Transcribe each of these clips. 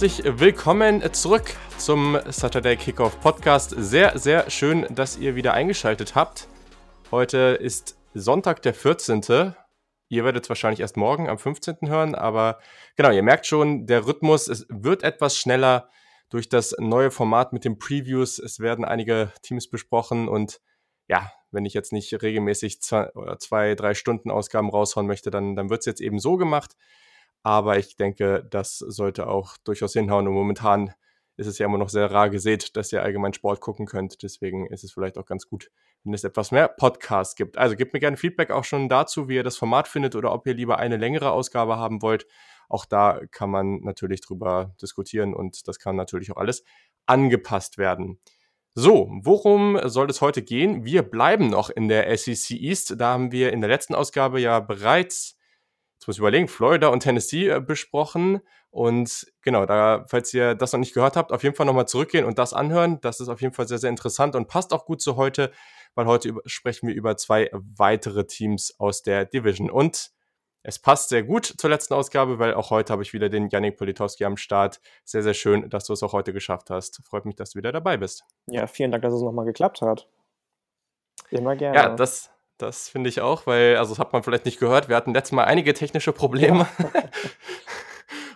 Herzlich willkommen zurück zum Saturday Kickoff Podcast. Sehr, sehr schön, dass ihr wieder eingeschaltet habt. Heute ist Sonntag, der 14. Ihr werdet es wahrscheinlich erst morgen am 15. hören, aber genau, ihr merkt schon, der Rhythmus, es wird etwas schneller durch das neue Format mit den Previews. Es werden einige Teams besprochen und ja, wenn ich jetzt nicht regelmäßig zwei, zwei drei Stunden Ausgaben raushauen möchte, dann, dann wird es jetzt eben so gemacht. Aber ich denke, das sollte auch durchaus hinhauen. Und momentan ist es ja immer noch sehr rar gesät, dass ihr allgemein Sport gucken könnt. Deswegen ist es vielleicht auch ganz gut, wenn es etwas mehr Podcasts gibt. Also gebt mir gerne Feedback auch schon dazu, wie ihr das Format findet oder ob ihr lieber eine längere Ausgabe haben wollt. Auch da kann man natürlich drüber diskutieren und das kann natürlich auch alles angepasst werden. So, worum soll es heute gehen? Wir bleiben noch in der SEC East. Da haben wir in der letzten Ausgabe ja bereits, jetzt muss ich überlegen, Florida und Tennessee äh, besprochen. Und genau, da, falls ihr das noch nicht gehört habt, auf jeden Fall nochmal zurückgehen und das anhören. Das ist auf jeden Fall sehr, sehr interessant und passt auch gut zu heute, weil heute sprechen wir über zwei weitere Teams aus der Division. Und es passt sehr gut zur letzten Ausgabe, weil auch heute habe ich wieder den Yannick Politowski am Start. Sehr, sehr schön, dass du es auch heute geschafft hast. Freut mich, dass du wieder dabei bist. Ja, vielen Dank, dass es nochmal geklappt hat. Immer gerne. Ja, das, das finde ich auch, weil, also das hat man vielleicht nicht gehört, wir hatten letztes Mal einige technische Probleme. Ja.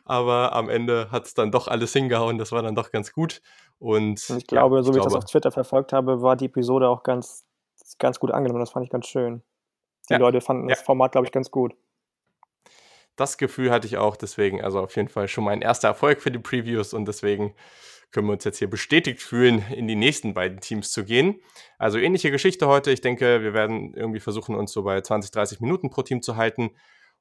Aber am Ende hat es dann doch alles hingehauen, das war dann doch ganz gut. Und, Und ich glaube, ja, ich so wie glaube, ich das auf Twitter verfolgt habe, war die Episode auch ganz, ganz gut angenommen. Das fand ich ganz schön. Die ja. Leute fanden das Format, glaube ich, ganz gut das Gefühl hatte ich auch. Deswegen, also auf jeden Fall schon mal ein erster Erfolg für die Previews und deswegen können wir uns jetzt hier bestätigt fühlen, in die nächsten beiden Teams zu gehen. Also ähnliche Geschichte heute. Ich denke, wir werden irgendwie versuchen, uns so bei 20, 30 Minuten pro Team zu halten.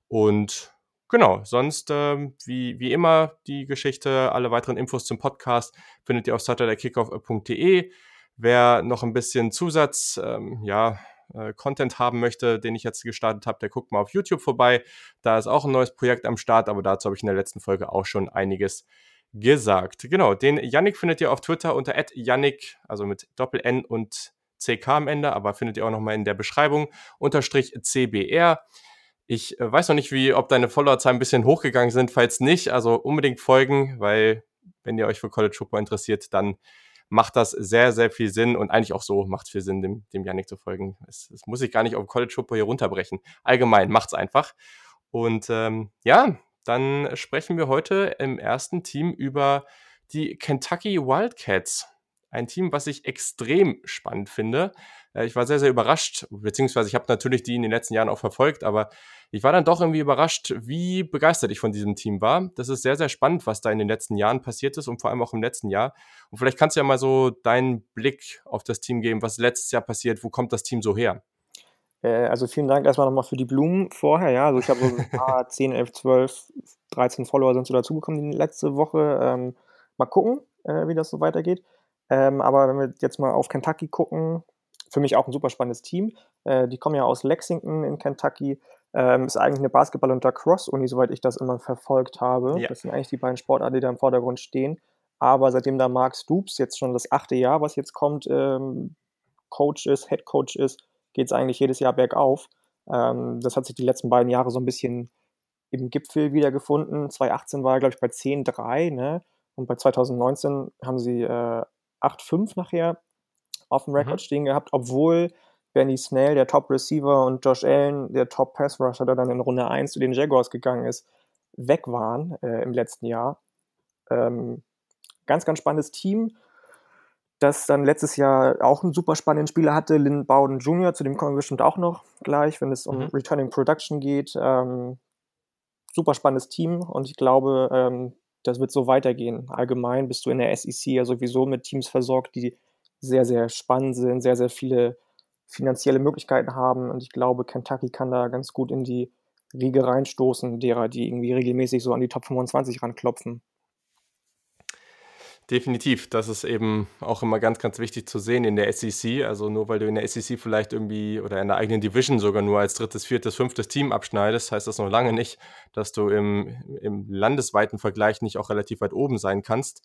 Und genau, sonst äh, wie, wie immer die Geschichte, alle weiteren Infos zum Podcast findet ihr auf saturdaykickoff.de. Wer noch ein bisschen Zusatz, ähm, ja, äh, Content haben möchte, den ich jetzt gestartet habe, der guckt mal auf YouTube vorbei. Da ist auch ein neues Projekt am Start, aber dazu habe ich in der letzten Folge auch schon einiges gesagt. Genau, den Yannick findet ihr auf Twitter unter Yannick, also mit Doppel-N und CK am Ende, aber findet ihr auch nochmal in der Beschreibung, unterstrich CBR. Ich äh, weiß noch nicht, wie, ob deine Followerzahlen ein bisschen hochgegangen sind. Falls nicht, also unbedingt folgen, weil wenn ihr euch für College Football interessiert, dann macht das sehr, sehr viel Sinn und eigentlich auch so macht es viel Sinn, dem, dem Yannick zu folgen. Es, es muss ich gar nicht auf College Football hier runterbrechen. Allgemein macht es einfach. Und ähm, ja, dann sprechen wir heute im ersten Team über die Kentucky Wildcats. Ein Team, was ich extrem spannend finde. Äh, ich war sehr, sehr überrascht, beziehungsweise ich habe natürlich die in den letzten Jahren auch verfolgt, aber ich war dann doch irgendwie überrascht, wie begeistert ich von diesem Team war. Das ist sehr, sehr spannend, was da in den letzten Jahren passiert ist und vor allem auch im letzten Jahr. Und vielleicht kannst du ja mal so deinen Blick auf das Team geben, was letztes Jahr passiert, wo kommt das Team so her? Äh, also vielen Dank erstmal nochmal für die Blumen vorher. Ja, also ich habe so ein paar 10, 11, 12, 13 Follower sind so dazugekommen die letzte Woche. Ähm, mal gucken, äh, wie das so weitergeht. Ähm, aber wenn wir jetzt mal auf Kentucky gucken, für mich auch ein super spannendes Team. Äh, die kommen ja aus Lexington in Kentucky. Ähm, ist eigentlich eine Basketball- und Lacrosse-Uni, soweit ich das immer verfolgt habe. Ja. Das sind eigentlich die beiden Sportarten, die da im Vordergrund stehen. Aber seitdem da Mark Stoops jetzt schon das achte Jahr, was jetzt kommt, ähm, Coach ist, Head Coach ist, geht es eigentlich jedes Jahr bergauf. Ähm, das hat sich die letzten beiden Jahre so ein bisschen im Gipfel wiedergefunden. 2018 war er, glaube ich, bei 10-3, ne? Und bei 2019 haben sie äh, 8-5 nachher auf dem Rekord mhm. stehen gehabt, obwohl Benny Snell, der Top-Receiver, und Josh Allen, der Top-Pass-Rusher, der dann in Runde 1 zu den Jaguars gegangen ist, weg waren äh, im letzten Jahr. Ähm, ganz, ganz spannendes Team, das dann letztes Jahr auch einen super spannenden Spieler hatte, Lynn Bowden Jr., zu dem kommen wir bestimmt auch noch gleich, wenn es um mhm. Returning Production geht. Ähm, super spannendes Team und ich glaube, ähm, das wird so weitergehen. Allgemein bist du in der SEC ja sowieso mit Teams versorgt, die sehr, sehr spannend sind, sehr, sehr viele finanzielle Möglichkeiten haben. Und ich glaube, Kentucky kann da ganz gut in die Riege reinstoßen, derer, die irgendwie regelmäßig so an die Top 25 ranklopfen. Definitiv, das ist eben auch immer ganz, ganz wichtig zu sehen in der SEC. Also nur weil du in der SEC vielleicht irgendwie oder in der eigenen Division sogar nur als drittes, viertes, fünftes Team abschneidest, heißt das noch lange nicht, dass du im, im landesweiten Vergleich nicht auch relativ weit oben sein kannst.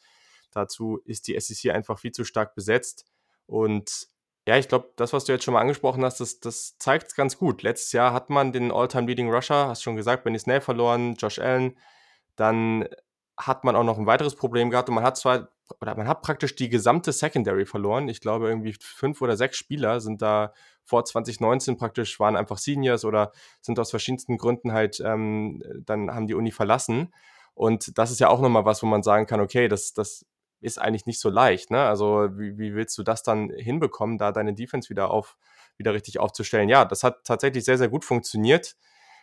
Dazu ist die SEC einfach viel zu stark besetzt. Und ja, ich glaube, das, was du jetzt schon mal angesprochen hast, das, das zeigt es ganz gut. Letztes Jahr hat man den All-Time-Leading Rusher, hast schon gesagt, Benny Snell verloren, Josh Allen. Dann hat man auch noch ein weiteres Problem gehabt und man hat zwar, oder man hat praktisch die gesamte Secondary verloren. Ich glaube, irgendwie fünf oder sechs Spieler sind da vor 2019 praktisch, waren einfach Seniors oder sind aus verschiedensten Gründen halt, ähm, dann haben die Uni verlassen. Und das ist ja auch nochmal was, wo man sagen kann, okay, das, das ist eigentlich nicht so leicht. Ne? Also wie, wie willst du das dann hinbekommen, da deine Defense wieder auf, wieder richtig aufzustellen? Ja, das hat tatsächlich sehr, sehr gut funktioniert.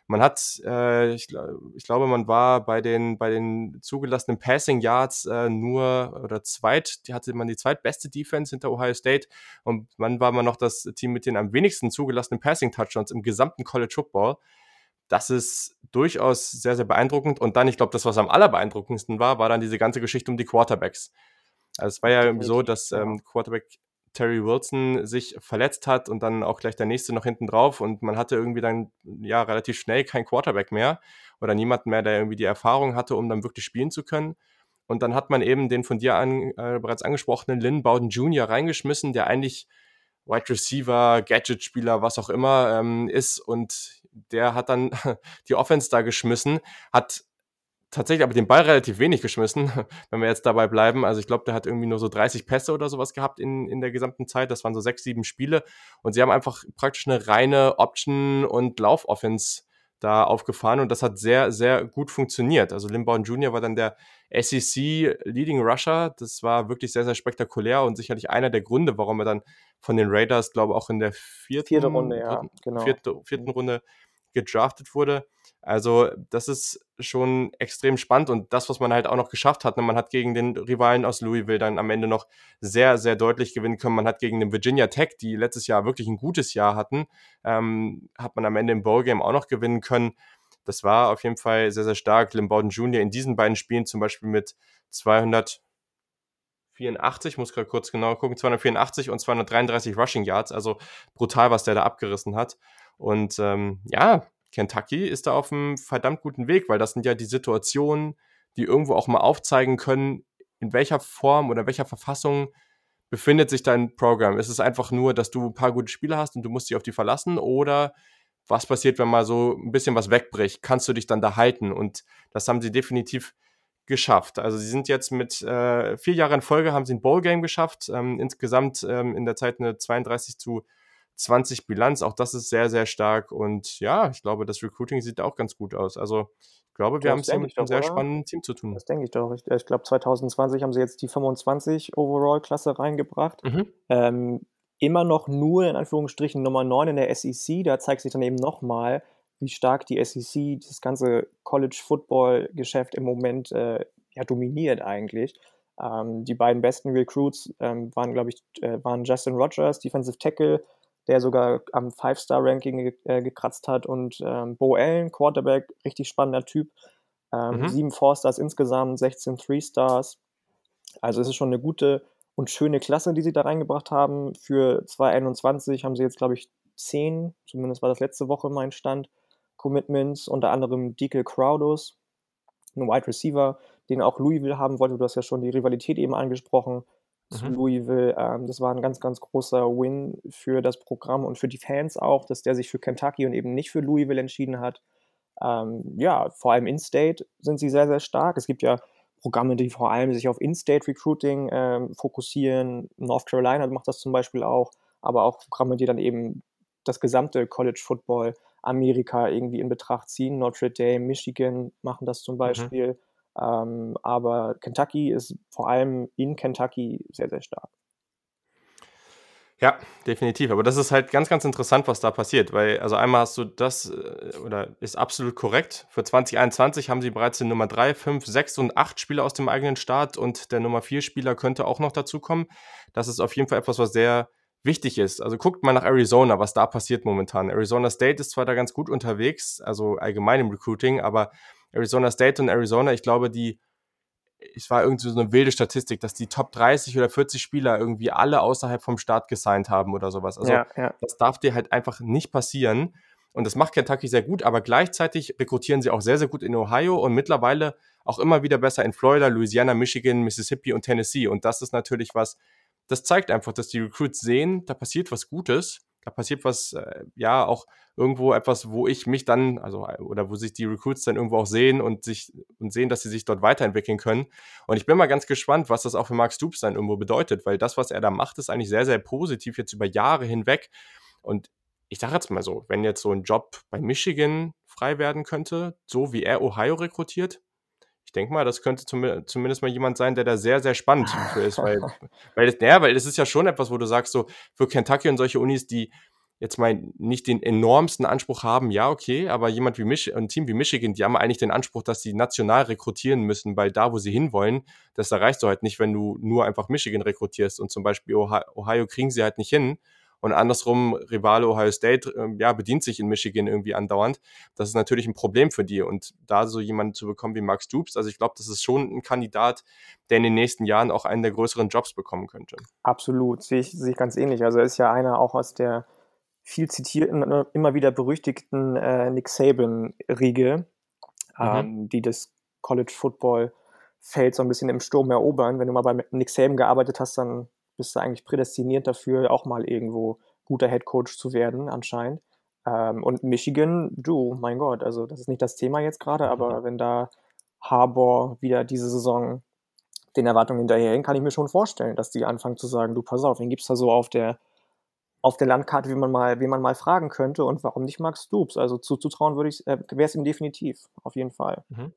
Man hat, äh, ich, ich, glaube, man war bei den, bei den zugelassenen Passing Yards äh, nur oder zweit, die hatte man die zweitbeste Defense hinter Ohio State und man war man noch das Team mit den am wenigsten zugelassenen Passing Touchdowns im gesamten College Football. Das ist durchaus sehr, sehr beeindruckend. Und dann, ich glaube, das, was am allerbeeindruckendsten war, war dann diese ganze Geschichte um die Quarterbacks. Also es war ja irgendwie so, dass ähm, Quarterback Terry Wilson sich verletzt hat und dann auch gleich der nächste noch hinten drauf und man hatte irgendwie dann ja relativ schnell kein Quarterback mehr oder niemanden mehr, der irgendwie die Erfahrung hatte, um dann wirklich spielen zu können. Und dann hat man eben den von dir an, äh, bereits angesprochenen Lynn Bowden Jr. reingeschmissen, der eigentlich Wide Receiver, Gadget-Spieler, was auch immer ähm, ist und der hat dann die Offense da geschmissen, hat tatsächlich aber den Ball relativ wenig geschmissen, wenn wir jetzt dabei bleiben. Also ich glaube, der hat irgendwie nur so 30 Pässe oder sowas gehabt in, in der gesamten Zeit. Das waren so sechs, sieben Spiele. Und sie haben einfach praktisch eine reine Option- und Lauf-Offense da aufgefahren und das hat sehr, sehr gut funktioniert. Also Limbaugh Jr. war dann der SEC Leading Rusher. Das war wirklich sehr, sehr spektakulär und sicherlich einer der Gründe, warum er dann von den Raiders, glaube ich, auch in der vierten, Vierte Runde, ja, genau. vierte, vierten Runde gedraftet wurde. Also das ist schon extrem spannend und das, was man halt auch noch geschafft hat, ne, man hat gegen den Rivalen aus Louisville dann am Ende noch sehr, sehr deutlich gewinnen können. Man hat gegen den Virginia Tech, die letztes Jahr wirklich ein gutes Jahr hatten, ähm, hat man am Ende im Bowl-Game auch noch gewinnen können. Das war auf jeden Fall sehr, sehr stark. Lim Bowden Jr. in diesen beiden Spielen zum Beispiel mit 284, muss gerade kurz genau gucken, 284 und 233 Rushing Yards, also brutal, was der da abgerissen hat. Und ähm, ja, Kentucky ist da auf einem verdammt guten Weg, weil das sind ja die Situationen, die irgendwo auch mal aufzeigen können, in welcher Form oder welcher Verfassung befindet sich dein Programm. Ist es einfach nur, dass du ein paar gute Spieler hast und du musst dich auf die verlassen oder was passiert, wenn mal so ein bisschen was wegbricht? Kannst du dich dann da halten? Und das haben sie definitiv geschafft. Also sie sind jetzt mit äh, vier Jahren in Folge haben sie ein Bowl-Game geschafft. Ähm, insgesamt ähm, in der Zeit eine 32 zu 20 Bilanz. Auch das ist sehr, sehr stark. Und ja, ich glaube, das Recruiting sieht auch ganz gut aus. Also ich glaube, wir das haben es mit einem sehr oder? spannenden Team zu tun. Das denke ich doch. Ich, ich glaube, 2020 haben sie jetzt die 25 Overall-Klasse reingebracht. Mhm. Ähm, immer noch nur in Anführungsstrichen Nummer 9 in der SEC. Da zeigt sich dann eben nochmal, wie stark die SEC das ganze College-Football-Geschäft im Moment äh, ja, dominiert eigentlich. Ähm, die beiden besten Recruits ähm, waren, glaube ich, äh, waren Justin Rogers, Defensive Tackle, der sogar am Five-Star-Ranking ge äh, gekratzt hat. Und ähm, Bo Allen, Quarterback, richtig spannender Typ. Ähm, mhm. Sieben Four-Stars insgesamt, 16 Three-Stars. Also es ist schon eine gute und schöne Klasse, die sie da reingebracht haben. Für 2021 haben sie jetzt, glaube ich, zehn, zumindest war das letzte Woche mein Stand, Commitments, unter anderem Deacle Crowdos, ein Wide Receiver, den auch Louisville haben wollte. Du hast ja schon die Rivalität eben angesprochen zu mhm. Louisville. Ähm, das war ein ganz, ganz großer Win für das Programm und für die Fans auch, dass der sich für Kentucky und eben nicht für Louisville entschieden hat. Ähm, ja, vor allem In-State sind sie sehr, sehr stark. Es gibt ja Programme, die vor allem sich auf In-State Recruiting ähm, fokussieren. North Carolina macht das zum Beispiel auch, aber auch Programme, die dann eben das gesamte College Football Amerika irgendwie in Betracht ziehen. Notre Dame, Michigan machen das zum mhm. Beispiel. Mhm. Ähm, aber Kentucky ist vor allem in Kentucky sehr, sehr stark. Ja, definitiv. Aber das ist halt ganz, ganz interessant, was da passiert, weil, also einmal hast du das, äh, oder ist absolut korrekt. Für 2021 haben sie bereits den Nummer 3, 5, 6 und 8 Spieler aus dem eigenen Start und der Nummer 4 Spieler könnte auch noch dazukommen. Das ist auf jeden Fall etwas, was sehr wichtig ist. Also guckt mal nach Arizona, was da passiert momentan. Arizona State ist zwar da ganz gut unterwegs, also allgemein im Recruiting, aber Arizona State und Arizona, ich glaube, die, es war irgendwie so eine wilde Statistik, dass die Top 30 oder 40 Spieler irgendwie alle außerhalb vom Start gesigned haben oder sowas. Also ja, ja. das darf dir halt einfach nicht passieren. Und das macht Kentucky sehr gut, aber gleichzeitig rekrutieren sie auch sehr, sehr gut in Ohio und mittlerweile auch immer wieder besser in Florida, Louisiana, Michigan, Mississippi und Tennessee. Und das ist natürlich was, das zeigt einfach, dass die Recruits sehen, da passiert was Gutes da passiert was, äh, ja, auch irgendwo etwas, wo ich mich dann, also, oder wo sich die Recruits dann irgendwo auch sehen und sich und sehen, dass sie sich dort weiterentwickeln können. Und ich bin mal ganz gespannt, was das auch für Mark Stoops dann irgendwo bedeutet, weil das, was er da macht, ist eigentlich sehr, sehr positiv jetzt über Jahre hinweg. Und ich sage jetzt mal so, wenn jetzt so ein Job bei Michigan frei werden könnte, so wie er Ohio rekrutiert, denke mal, das könnte zum, zumindest mal jemand sein, der da sehr, sehr spannend für ist, weil, weil, das, ja, weil das ist ja schon etwas, wo du sagst, so für Kentucky und solche Unis, die jetzt mal nicht den enormsten Anspruch haben, ja, okay, aber jemand wie Mich ein Team wie Michigan, die haben eigentlich den Anspruch, dass sie national rekrutieren müssen, weil da, wo sie hinwollen, das erreichst du halt nicht, wenn du nur einfach Michigan rekrutierst und zum Beispiel Ohio, Ohio kriegen sie halt nicht hin und andersrum, Rivale Ohio State, äh, ja, bedient sich in Michigan irgendwie andauernd. Das ist natürlich ein Problem für die. Und da so jemanden zu bekommen wie Max Dupes, also ich glaube, das ist schon ein Kandidat, der in den nächsten Jahren auch einen der größeren Jobs bekommen könnte. Absolut, sehe ich, sehe ich ganz ähnlich. Also er ist ja einer auch aus der viel zitierten, äh, immer wieder berüchtigten äh, Nick Saban-Riege, mhm. ähm, die das College Football Feld so ein bisschen im Sturm erobern. Wenn du mal bei Nick Saban gearbeitet hast, dann bist du eigentlich prädestiniert dafür, auch mal irgendwo guter Head Coach zu werden, anscheinend. Ähm, und Michigan, du, mein Gott, also das ist nicht das Thema jetzt gerade, aber mhm. wenn da Harbour wieder diese Saison den Erwartungen hinterherhängen, kann ich mir schon vorstellen, dass die anfangen zu sagen, du, pass auf, wen gibt es da so auf der, auf der Landkarte, wie man mal, wie man mal fragen könnte und warum nicht Max Stoops? Also zuzutrauen würde ich, äh, wäre es ihm definitiv, auf jeden Fall. Mhm.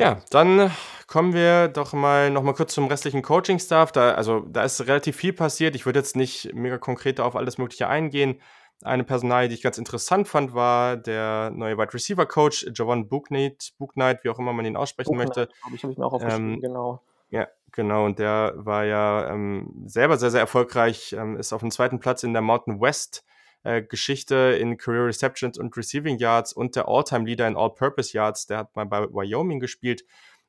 Ja, dann kommen wir doch mal noch mal kurz zum restlichen Coaching-Staff. Da, also, da ist relativ viel passiert. Ich würde jetzt nicht mega konkret auf alles Mögliche eingehen. Eine Personalie, die ich ganz interessant fand, war der neue Wide Receiver Coach, Javon Booknight, Booknight, wie auch immer man ihn aussprechen Booknight, möchte. Habe ich, hab ich mir auch aufgeschrieben, ähm, genau. Ja, genau. Und der war ja ähm, selber sehr, sehr erfolgreich, ähm, ist auf dem zweiten Platz in der Mountain West äh, Geschichte in Career Receptions und Receiving Yards und der All-Time-Leader in All-Purpose Yards. Der hat mal bei Wyoming gespielt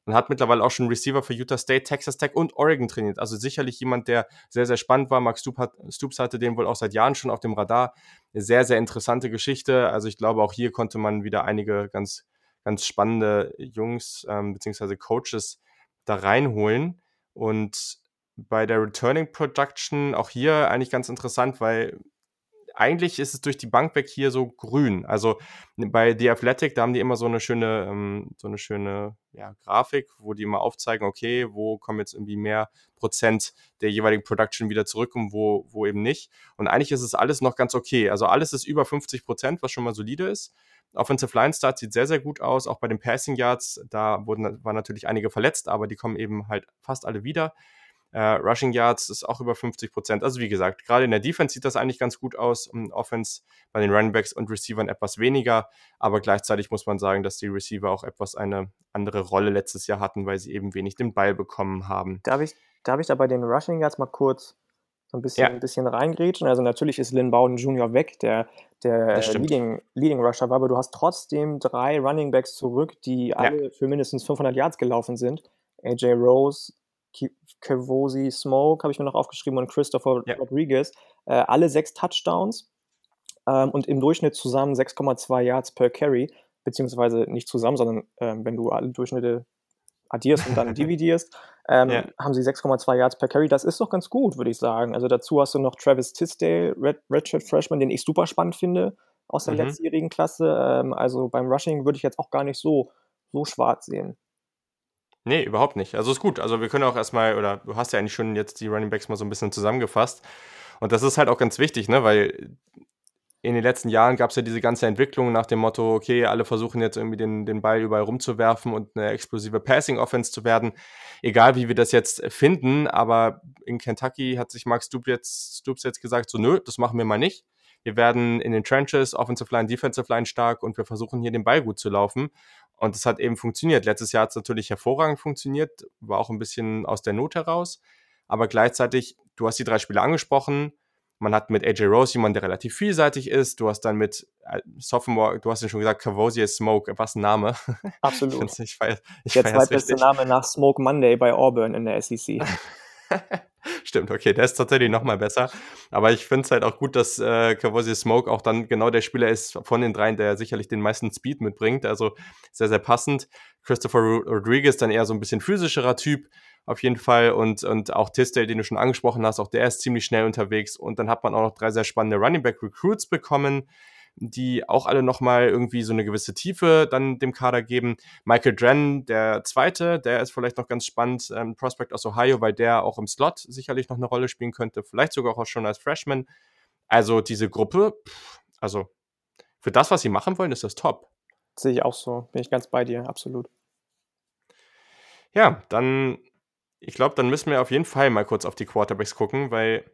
und hat mittlerweile auch schon Receiver für Utah State, Texas Tech und Oregon trainiert. Also sicherlich jemand, der sehr, sehr spannend war. Max Stoops hatte den wohl auch seit Jahren schon auf dem Radar. Eine sehr, sehr interessante Geschichte. Also ich glaube, auch hier konnte man wieder einige ganz, ganz spannende Jungs ähm, bzw. Coaches da reinholen. Und bei der Returning Production auch hier eigentlich ganz interessant, weil eigentlich ist es durch die Bank weg hier so grün. Also bei The Athletic, da haben die immer so eine schöne, ähm, so eine schöne ja, Grafik, wo die immer aufzeigen, okay, wo kommen jetzt irgendwie mehr Prozent der jeweiligen Production wieder zurück und wo, wo eben nicht. Und eigentlich ist es alles noch ganz okay. Also alles ist über 50 Prozent, was schon mal solide ist. Offensive Line Start sieht sehr, sehr gut aus. Auch bei den Passing Yards, da wurden, waren natürlich einige verletzt, aber die kommen eben halt fast alle wieder. Äh, Rushing Yards ist auch über 50 Prozent. Also wie gesagt, gerade in der Defense sieht das eigentlich ganz gut aus. Um Offense bei den Running Backs und Receivern etwas weniger. Aber gleichzeitig muss man sagen, dass die Receiver auch etwas eine andere Rolle letztes Jahr hatten, weil sie eben wenig den Ball bekommen haben. Darf ich, darf ich da bei den Rushing Yards mal kurz so ein bisschen, ja. ein bisschen reingrätschen? Also natürlich ist Lynn Bowden Jr. weg, der der Leading, Leading Rusher war, aber du hast trotzdem drei Running Backs zurück, die alle ja. für mindestens 500 Yards gelaufen sind. AJ Rose, Kevosi Smoke habe ich mir noch aufgeschrieben und Christopher ja. Rodriguez. Äh, alle sechs Touchdowns ähm, und im Durchschnitt zusammen 6,2 Yards per Carry, beziehungsweise nicht zusammen, sondern ähm, wenn du alle Durchschnitte addierst und dann dividierst, ähm, ja. haben sie 6,2 Yards per Carry. Das ist doch ganz gut, würde ich sagen. Also dazu hast du noch Travis Tisdale, Red, Redshirt Freshman, den ich super spannend finde aus der mhm. letztjährigen Klasse. Ähm, also beim Rushing würde ich jetzt auch gar nicht so, so schwarz sehen. Nee, überhaupt nicht. Also ist gut. Also wir können auch erstmal, oder du hast ja eigentlich schon jetzt die Running Backs mal so ein bisschen zusammengefasst. Und das ist halt auch ganz wichtig, ne? Weil in den letzten Jahren gab es ja diese ganze Entwicklung nach dem Motto, okay, alle versuchen jetzt irgendwie den, den Ball überall rumzuwerfen und eine explosive Passing-Offense zu werden. Egal, wie wir das jetzt finden, aber in Kentucky hat sich Mark Stoops jetzt, Stoops jetzt gesagt, so nö, das machen wir mal nicht. Wir werden in den Trenches, Offensive Line, Defensive Line stark und wir versuchen hier den Ball gut zu laufen. Und es hat eben funktioniert. Letztes Jahr hat es natürlich hervorragend funktioniert, war auch ein bisschen aus der Not heraus. Aber gleichzeitig, du hast die drei Spiele angesprochen. Man hat mit AJ Rose jemanden, der relativ vielseitig ist. Du hast dann mit äh, Sophomore, du hast ja schon gesagt, Cavosie Smoke, was ein Name. Absolut. ich feier, ich der zweitbeste Name nach Smoke Monday bei Auburn in der SEC. Stimmt, okay, der ist tatsächlich noch mal besser. Aber ich finde es halt auch gut, dass äh, Cavosi Smoke auch dann genau der Spieler ist von den dreien, der sicherlich den meisten Speed mitbringt. Also sehr, sehr passend. Christopher Rodriguez dann eher so ein bisschen physischerer Typ auf jeden Fall. Und, und auch Tisdale, den du schon angesprochen hast, auch der ist ziemlich schnell unterwegs. Und dann hat man auch noch drei sehr spannende Running Back Recruits bekommen die auch alle nochmal irgendwie so eine gewisse Tiefe dann dem Kader geben. Michael Drenn, der zweite, der ist vielleicht noch ganz spannend, ähm, Prospect aus Ohio, weil der auch im Slot sicherlich noch eine Rolle spielen könnte, vielleicht sogar auch schon als Freshman. Also diese Gruppe, also für das, was sie machen wollen, ist das top. Sehe ich auch so, bin ich ganz bei dir, absolut. Ja, dann, ich glaube, dann müssen wir auf jeden Fall mal kurz auf die Quarterbacks gucken, weil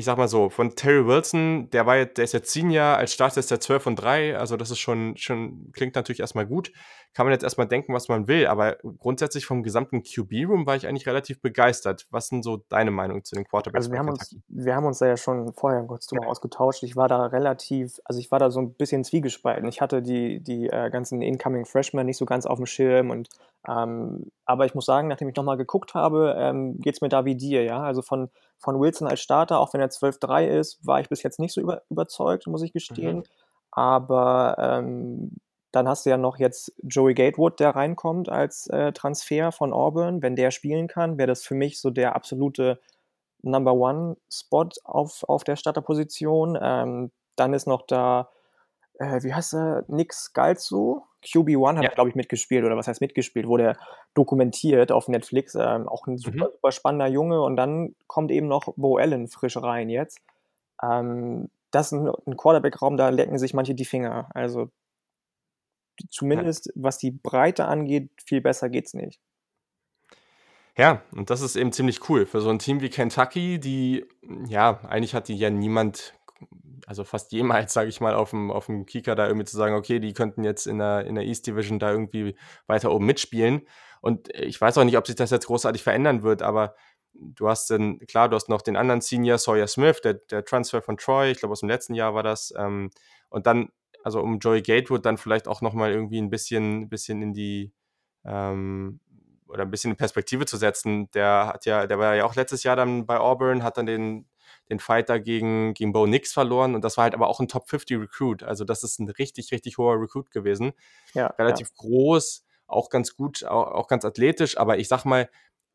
ich sag mal so, von Terry Wilson, der war jetzt, der ist jetzt Senior, als Start ist der 12 und 3, also das ist schon, schon, klingt natürlich erstmal gut. Kann man jetzt erstmal denken, was man will, aber grundsätzlich vom gesamten QB-Room war ich eigentlich relativ begeistert. Was sind so deine Meinung zu den Quarterbacks? Also wir haben, uns, wir haben uns da ja schon vorher kurz drüber ja. ausgetauscht. Ich war da relativ, also ich war da so ein bisschen zwiegespalten. Ich hatte die, die äh, ganzen Incoming Freshmen nicht so ganz auf dem Schirm und ähm, aber ich muss sagen, nachdem ich nochmal geguckt habe, ähm, geht es mir da wie dir, ja. Also von, von Wilson als Starter, auch wenn er 12-3 ist, war ich bis jetzt nicht so über, überzeugt, muss ich gestehen. Mhm. Aber ähm, dann hast du ja noch jetzt Joey Gatewood, der reinkommt als äh, Transfer von Auburn. Wenn der spielen kann, wäre das für mich so der absolute Number One-Spot auf, auf der Starterposition. Ähm, dann ist noch da, äh, wie heißt er, Nick Scalzo, QB1 hat, ja. glaube ich, mitgespielt, oder was heißt mitgespielt, wurde er dokumentiert auf Netflix. Ähm, auch ein super, mhm. super spannender Junge. Und dann kommt eben noch Bo Allen frisch rein jetzt. Ähm, das ist ein, ein Quarterback-Raum, da lecken sich manche die Finger. Also zumindest was die Breite angeht, viel besser geht's nicht. Ja, und das ist eben ziemlich cool für so ein Team wie Kentucky, die, ja, eigentlich hat die ja niemand also fast jemals, sage ich mal, auf dem, auf dem Kika da irgendwie zu sagen, okay, die könnten jetzt in der, in der East Division da irgendwie weiter oben mitspielen. Und ich weiß auch nicht, ob sich das jetzt großartig verändern wird, aber du hast dann, klar, du hast noch den anderen Senior, Sawyer Smith, der, der Transfer von Troy, ich glaube aus dem letzten Jahr war das. Ähm, und dann, also um Joey Gatewood dann vielleicht auch nochmal irgendwie ein bisschen, bisschen in die, ähm, oder ein bisschen in Perspektive zu setzen. Der hat ja, der war ja auch letztes Jahr dann bei Auburn, hat dann den den Fighter gegen, gegen Bo Nix verloren und das war halt aber auch ein Top 50 Recruit. Also das ist ein richtig, richtig hoher Recruit gewesen. Ja, Relativ ja. groß, auch ganz gut, auch, auch ganz athletisch, aber ich sag mal,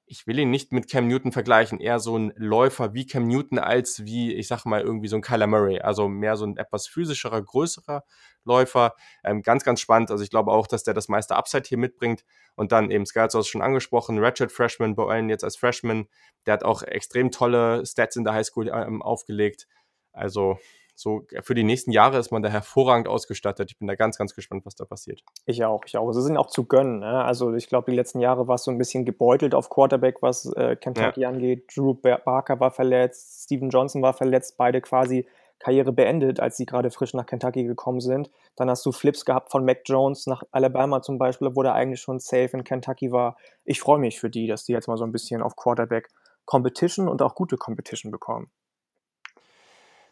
ich will ihn nicht mit Cam Newton vergleichen, eher so ein Läufer wie Cam Newton als wie, ich sag mal, irgendwie so ein Kyler Murray. Also mehr so ein etwas physischerer, größerer Läufer. Ähm, ganz, ganz spannend. Also ich glaube auch, dass der das meiste Upside hier mitbringt. Und dann eben, Sky es schon angesprochen, Ratchet Freshman, bei allen jetzt als Freshman. Der hat auch extrem tolle Stats in der Highschool ähm, aufgelegt. Also so für die nächsten Jahre ist man da hervorragend ausgestattet. Ich bin da ganz, ganz gespannt, was da passiert. Ich auch, ich auch. Sie sind auch zu gönnen. Ne? Also ich glaube, die letzten Jahre war es so ein bisschen gebeutelt auf Quarterback, was äh, Kentucky ja. angeht. Drew Barker war verletzt, Steven Johnson war verletzt, beide quasi Karriere beendet, als sie gerade frisch nach Kentucky gekommen sind. Dann hast du Flips gehabt von Mac Jones nach Alabama zum Beispiel, wo der eigentlich schon safe in Kentucky war. Ich freue mich für die, dass die jetzt mal so ein bisschen auf Quarterback Competition und auch gute Competition bekommen.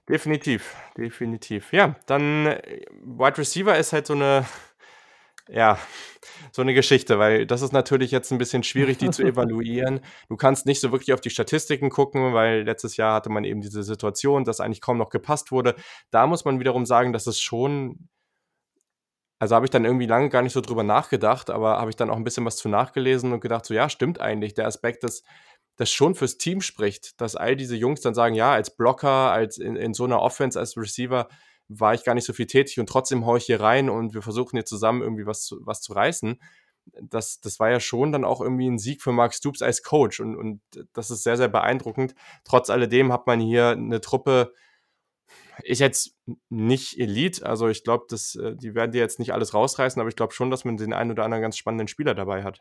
Definitiv, definitiv. Ja, dann äh, Wide Receiver ist halt so eine, ja, so eine Geschichte, weil das ist natürlich jetzt ein bisschen schwierig, die zu evaluieren. Du kannst nicht so wirklich auf die Statistiken gucken, weil letztes Jahr hatte man eben diese Situation, dass eigentlich kaum noch gepasst wurde. Da muss man wiederum sagen, dass es schon also habe ich dann irgendwie lange gar nicht so drüber nachgedacht, aber habe ich dann auch ein bisschen was zu nachgelesen und gedacht, so ja, stimmt eigentlich. Der Aspekt ist, das schon fürs Team spricht, dass all diese Jungs dann sagen, ja, als Blocker, als in, in so einer Offense, als Receiver war ich gar nicht so viel tätig und trotzdem haue ich hier rein und wir versuchen hier zusammen irgendwie was zu, was zu reißen. Das, das war ja schon dann auch irgendwie ein Sieg für Mark Stoops als Coach und, und das ist sehr, sehr beeindruckend. Trotz alledem hat man hier eine Truppe, ist jetzt nicht Elite, also ich glaube, äh, die werden dir jetzt nicht alles rausreißen, aber ich glaube schon, dass man den einen oder anderen ganz spannenden Spieler dabei hat.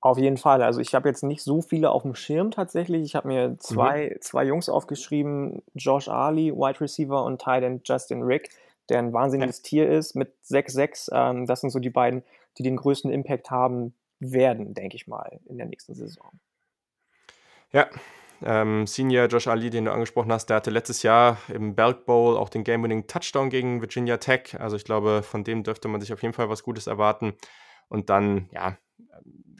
Auf jeden Fall. Also ich habe jetzt nicht so viele auf dem Schirm tatsächlich. Ich habe mir mhm. zwei, mhm. zwei Jungs aufgeschrieben, Josh Ali, Wide Receiver und Tight End Justin Rick, der ein wahnsinniges ja. Tier ist mit 6-6. Ähm, das sind so die beiden, die den größten Impact haben werden, denke ich mal, in der nächsten Saison. Ja, ähm, Senior Josh Ali, den du angesprochen hast, der hatte letztes Jahr im Belk Bowl auch den Game-Winning Touchdown gegen Virginia Tech. Also ich glaube, von dem dürfte man sich auf jeden Fall was Gutes erwarten. Und dann, ja,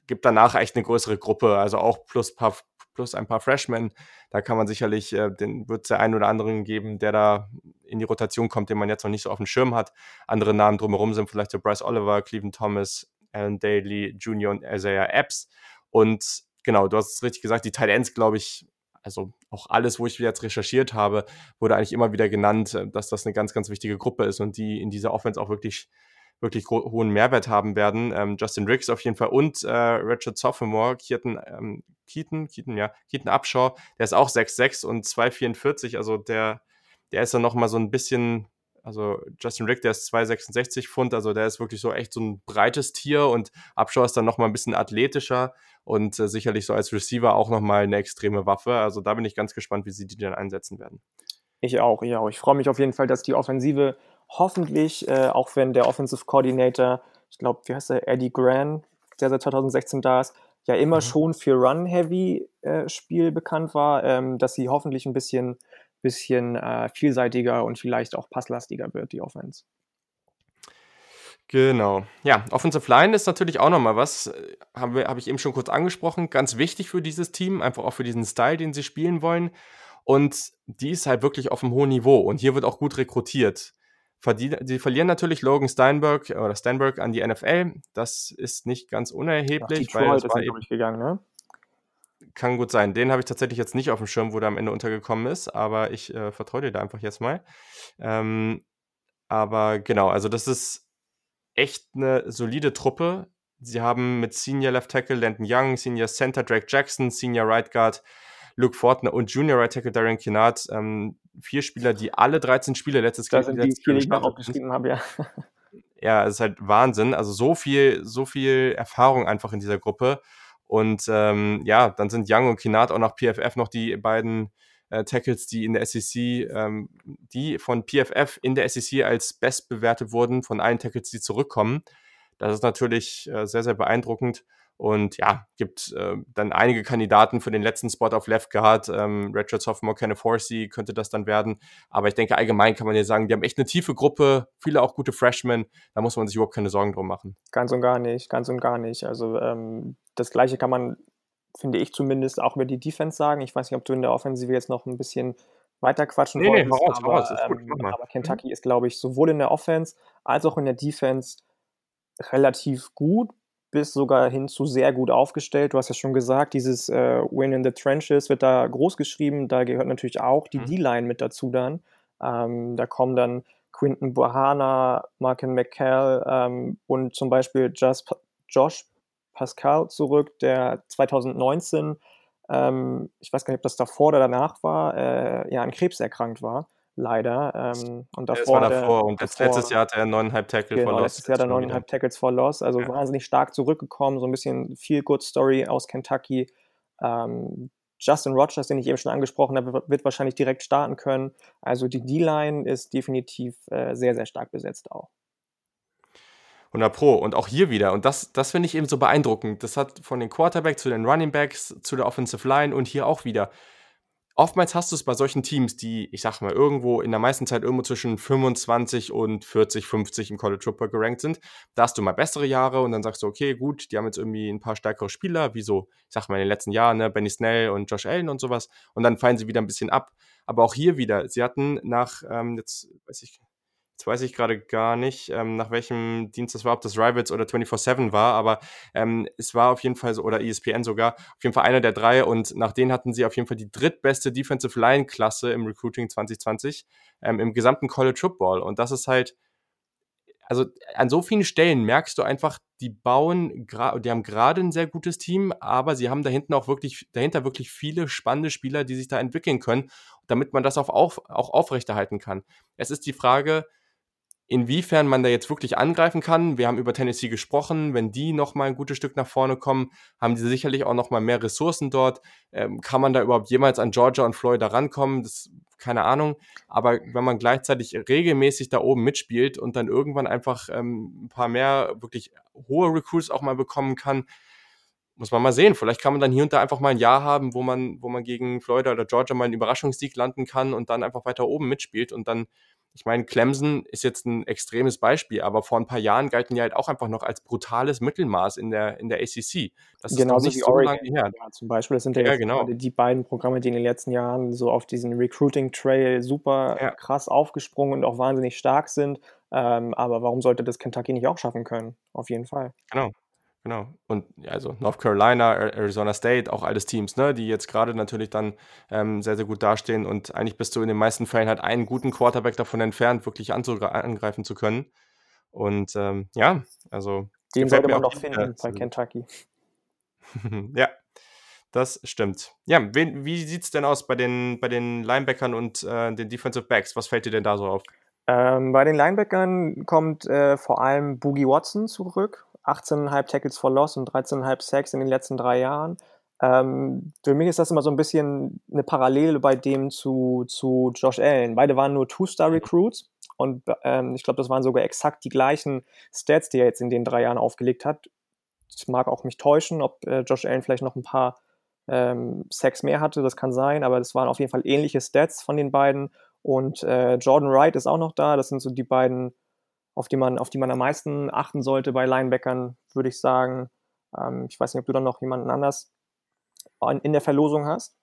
gibt danach echt eine größere Gruppe, also auch plus paar, plus ein paar Freshmen. Da kann man sicherlich, äh, den wird es der einen oder anderen geben, der da in die Rotation kommt, den man jetzt noch nicht so auf dem Schirm hat. Andere Namen drumherum sind vielleicht so Bryce Oliver, Cleveland Thomas, Alan Daly Jr. und Isaiah Epps. Und genau, du hast es richtig gesagt, die Tight Ends, glaube ich, also auch alles, wo ich jetzt recherchiert habe, wurde eigentlich immer wieder genannt, äh, dass das eine ganz, ganz wichtige Gruppe ist und die in dieser Offense auch wirklich wirklich hohen Mehrwert haben werden. Ähm, Justin Riggs auf jeden Fall und äh, Richard Sophomore, Keaton, ähm, Keaton, Keaton, ja, Keaton Upshaw, der ist auch 6'6 und 2'44, also der, der ist dann nochmal so ein bisschen, also Justin Rick, der ist 2,66 Pfund, also der ist wirklich so echt so ein breites Tier und Upshaw ist dann nochmal ein bisschen athletischer und äh, sicherlich so als Receiver auch nochmal eine extreme Waffe. Also da bin ich ganz gespannt, wie sie die dann einsetzen werden. Ich auch, ich auch. Ich freue mich auf jeden Fall, dass die Offensive hoffentlich, äh, auch wenn der Offensive Coordinator, ich glaube, wie heißt der, Eddie Gran, der seit 2016 da ist, ja immer mhm. schon für Run-Heavy-Spiel äh, bekannt war, ähm, dass sie hoffentlich ein bisschen, bisschen äh, vielseitiger und vielleicht auch passlastiger wird, die Offense. Genau. Ja, Offensive Line ist natürlich auch nochmal was, äh, habe hab ich eben schon kurz angesprochen, ganz wichtig für dieses Team, einfach auch für diesen Style, den sie spielen wollen. Und die ist halt wirklich auf einem hohen Niveau und hier wird auch gut rekrutiert. Sie verlieren natürlich Logan Steinberg oder Steinberg an die NFL. Das ist nicht ganz unerheblich. Nach weil es war eben, gegangen, ne? Kann gut sein. Den habe ich tatsächlich jetzt nicht auf dem Schirm, wo der am Ende untergekommen ist, aber ich äh, vertraue dir da einfach jetzt mal. Ähm, aber genau, also das ist echt eine solide Truppe. Sie haben mit Senior Left Tackle Landon Young, Senior Center Drake Jackson, Senior Right Guard Luke Fortner und Junior Right Tackle Darian Kinnard ähm, vier Spieler, die alle 13 Spiele letztes Jahr sind die vier, die ich noch aufgeschrieben habe, ja. Ja, es ist halt Wahnsinn. Also so viel, so viel Erfahrung einfach in dieser Gruppe. Und ähm, ja, dann sind Young und Kinat auch nach PFF noch die beiden äh, Tackles, die in der SEC, ähm, die von PFF in der SEC als best bewertet wurden, von allen Tackles, die zurückkommen. Das ist natürlich äh, sehr, sehr beeindruckend. Und ja, gibt äh, dann einige Kandidaten für den letzten Spot auf Left Guard. Ähm, Richard Sophomore, Kenneth Horsey könnte das dann werden. Aber ich denke, allgemein kann man ja sagen, die haben echt eine tiefe Gruppe, viele auch gute Freshmen. Da muss man sich überhaupt keine Sorgen drum machen. Ganz und gar nicht, ganz und gar nicht. Also ähm, das Gleiche kann man, finde ich zumindest, auch über die Defense sagen. Ich weiß nicht, ob du in der Offensive jetzt noch ein bisschen weiter quatschen nee, wolltest. Nee, raus, aber, raus, ähm, aber Kentucky mhm. ist, glaube ich, sowohl in der Offense als auch in der Defense relativ gut bis sogar hin zu sehr gut aufgestellt. Du hast ja schon gesagt, dieses äh, Win in the Trenches wird da groß geschrieben. Da gehört natürlich auch die mhm. D-Line mit dazu dann. Ähm, da kommen dann Quinton Bohana, Markin McCall ähm, und zum Beispiel Just, Josh Pascal zurück, der 2019, ähm, ich weiß gar nicht, ob das davor oder danach war, äh, ja, an Krebs erkrankt war leider. Ähm, und davor, ja, war davor. und davor, letztes Jahr hat er neuneinhalb Tackle genau, for Loss. Letztes Jahr hat er neuneinhalb Tackles for Loss. Also ja. wahnsinnig stark zurückgekommen. So ein bisschen viel Good Story aus Kentucky. Ähm, Justin Rogers, den ich eben schon angesprochen habe, wird wahrscheinlich direkt starten können. Also die D-Line ist definitiv äh, sehr, sehr stark besetzt auch. 100 Pro. Und auch hier wieder. Und das, das finde ich eben so beeindruckend. Das hat von den Quarterbacks zu den Running Backs zu der Offensive Line und hier auch wieder oftmals hast du es bei solchen Teams, die, ich sag mal, irgendwo in der meisten Zeit irgendwo zwischen 25 und 40, 50 im College Football gerankt sind. Da hast du mal bessere Jahre und dann sagst du, okay, gut, die haben jetzt irgendwie ein paar stärkere Spieler, wie so, ich sag mal, in den letzten Jahren, ne, Benny Snell und Josh Allen und sowas. Und dann fallen sie wieder ein bisschen ab. Aber auch hier wieder, sie hatten nach, ähm, jetzt weiß ich, Jetzt weiß ich gerade gar nicht, ähm, nach welchem Dienst das war, ob das Rivals oder 24-7 war, aber ähm, es war auf jeden Fall so, oder ESPN sogar, auf jeden Fall einer der drei und nach denen hatten sie auf jeden Fall die drittbeste Defensive Line-Klasse im Recruiting 2020 ähm, im gesamten College Football. Und das ist halt, also an so vielen Stellen merkst du einfach, die bauen, die haben gerade ein sehr gutes Team, aber sie haben da hinten auch wirklich, dahinter wirklich viele spannende Spieler, die sich da entwickeln können, damit man das auch, auf, auch aufrechterhalten kann. Es ist die Frage, inwiefern man da jetzt wirklich angreifen kann. Wir haben über Tennessee gesprochen. Wenn die noch mal ein gutes Stück nach vorne kommen, haben die sicherlich auch noch mal mehr Ressourcen dort. Ähm, kann man da überhaupt jemals an Georgia und Florida rankommen? Das keine Ahnung. Aber wenn man gleichzeitig regelmäßig da oben mitspielt und dann irgendwann einfach ähm, ein paar mehr wirklich hohe Recruits auch mal bekommen kann, muss man mal sehen. Vielleicht kann man dann hier und da einfach mal ein Jahr haben, wo man, wo man gegen Florida oder Georgia mal einen Überraschungssieg landen kann und dann einfach weiter oben mitspielt und dann ich meine, Clemson ist jetzt ein extremes Beispiel, aber vor ein paar Jahren galten die halt auch einfach noch als brutales Mittelmaß in der, in der ACC. Das ist Genauso nicht so Oregon. lange her. Ja, zum Beispiel, das sind ja, ja genau. die beiden Programme, die in den letzten Jahren so auf diesen Recruiting-Trail super ja. krass aufgesprungen und auch wahnsinnig stark sind. Ähm, aber warum sollte das Kentucky nicht auch schaffen können? Auf jeden Fall. Genau. Genau. Und also North Carolina, Arizona State, auch alles Teams, ne, die jetzt gerade natürlich dann ähm, sehr, sehr gut dastehen und eigentlich bist du in den meisten Fällen halt einen guten Quarterback davon entfernt, wirklich angreifen zu können. Und ähm, ja, also. Den sollte man doch finden bei Kentucky. ja, das stimmt. Ja, wen, wie sieht es denn aus bei den, bei den Linebackern und äh, den Defensive Backs? Was fällt dir denn da so auf? Ähm, bei den Linebackern kommt äh, vor allem Boogie Watson zurück 18,5 Tackles for Loss und 13,5 Sacks in den letzten drei Jahren. Ähm, für mich ist das immer so ein bisschen eine Parallele bei dem zu, zu Josh Allen. Beide waren nur Two-Star-Recruits und ähm, ich glaube, das waren sogar exakt die gleichen Stats, die er jetzt in den drei Jahren aufgelegt hat. Das mag auch mich täuschen, ob äh, Josh Allen vielleicht noch ein paar ähm, Sacks mehr hatte, das kann sein, aber das waren auf jeden Fall ähnliche Stats von den beiden. Und äh, Jordan Wright ist auch noch da. Das sind so die beiden auf die man, auf die man am meisten achten sollte bei Linebackern, würde ich sagen. Ähm, ich weiß nicht, ob du dann noch jemanden anders in der Verlosung hast.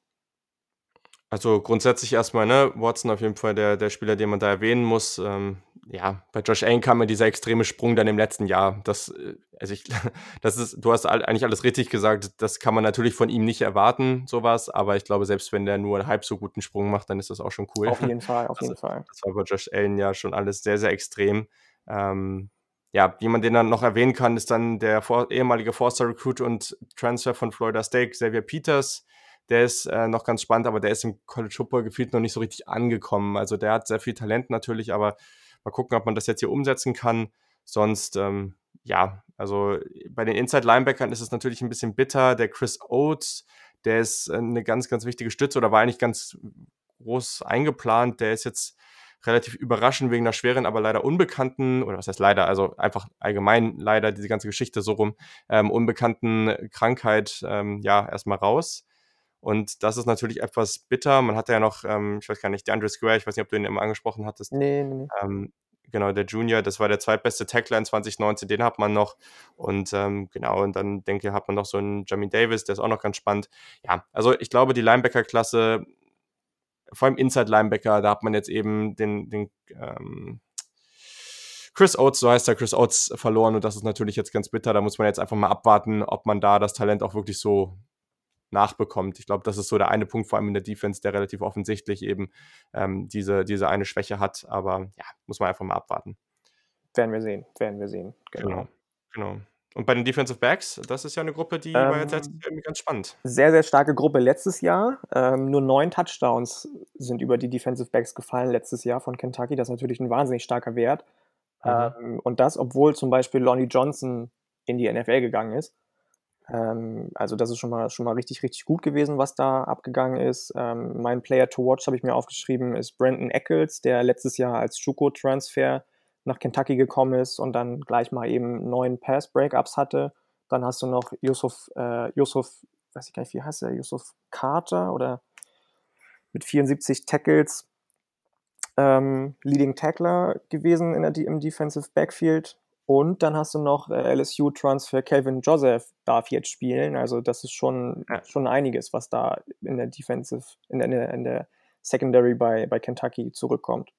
Also grundsätzlich erstmal, ne, Watson auf jeden Fall der, der Spieler, den man da erwähnen muss. Ähm, ja, bei Josh Allen kam mir dieser extreme Sprung dann im letzten Jahr. Das, äh, also ich, das ist, du hast eigentlich alles richtig gesagt. Das kann man natürlich von ihm nicht erwarten, sowas. Aber ich glaube, selbst wenn der nur einen halb so guten Sprung macht, dann ist das auch schon cool. Auf jeden Fall, auf also, jeden Fall. Das war bei Josh Allen ja schon alles sehr, sehr extrem. Ähm, ja, jemand, den man noch erwähnen kann, ist dann der vor, ehemalige Forster-Recruit und Transfer von Florida State, Xavier Peters. Der ist äh, noch ganz spannend, aber der ist im College Football gefühlt noch nicht so richtig angekommen. Also der hat sehr viel Talent natürlich, aber mal gucken, ob man das jetzt hier umsetzen kann. Sonst, ähm, ja, also bei den Inside-Linebackern ist es natürlich ein bisschen bitter. Der Chris Oates, der ist äh, eine ganz, ganz wichtige Stütze oder war eigentlich ganz groß eingeplant. Der ist jetzt relativ überraschend wegen einer schweren, aber leider unbekannten, oder was heißt leider, also einfach allgemein leider diese ganze Geschichte so rum, ähm, unbekannten Krankheit, ähm, ja, erstmal raus. Und das ist natürlich etwas bitter. Man hatte ja noch, ähm, ich weiß gar nicht, der Andre Square, ich weiß nicht, ob du ihn immer angesprochen hattest. Nee, nee, nee. Ähm, genau, der Junior, das war der zweitbeste Tackler in 2019, den hat man noch. Und ähm, genau, und dann denke ich, hat man noch so einen Jamie Davis, der ist auch noch ganz spannend. Ja, also ich glaube, die Linebacker-Klasse vor allem Inside Linebacker, da hat man jetzt eben den, den ähm, Chris Oates, so heißt er, Chris Oates verloren und das ist natürlich jetzt ganz bitter. Da muss man jetzt einfach mal abwarten, ob man da das Talent auch wirklich so nachbekommt. Ich glaube, das ist so der eine Punkt, vor allem in der Defense, der relativ offensichtlich eben ähm, diese, diese eine Schwäche hat. Aber ja, muss man einfach mal abwarten. Werden wir sehen, werden wir sehen. Genau. Genau. genau. Und bei den Defensive Backs, das ist ja eine Gruppe, die ähm, war jetzt ähm, irgendwie ganz spannend. Sehr, sehr starke Gruppe letztes Jahr. Ähm, nur neun Touchdowns sind über die Defensive Backs gefallen letztes Jahr von Kentucky. Das ist natürlich ein wahnsinnig starker Wert. Mhm. Ähm, und das, obwohl zum Beispiel Lonnie Johnson in die NFL gegangen ist. Ähm, also das ist schon mal, schon mal richtig, richtig gut gewesen, was da abgegangen ist. Ähm, mein Player to Watch habe ich mir aufgeschrieben, ist Brandon Eccles, der letztes Jahr als Juco-Transfer nach Kentucky gekommen ist und dann gleich mal eben neun Pass-Breakups hatte. Dann hast du noch Yusuf, äh, Yusuf, weiß ich gar nicht, wie heißt er, Yusuf Carter oder mit 74 Tackles ähm, Leading Tackler gewesen in der, im Defensive Backfield. Und dann hast du noch äh, LSU-Transfer Calvin Joseph darf jetzt spielen. Also das ist schon, ja. schon einiges, was da in der Defensive, in der, in der Secondary bei, bei Kentucky zurückkommt.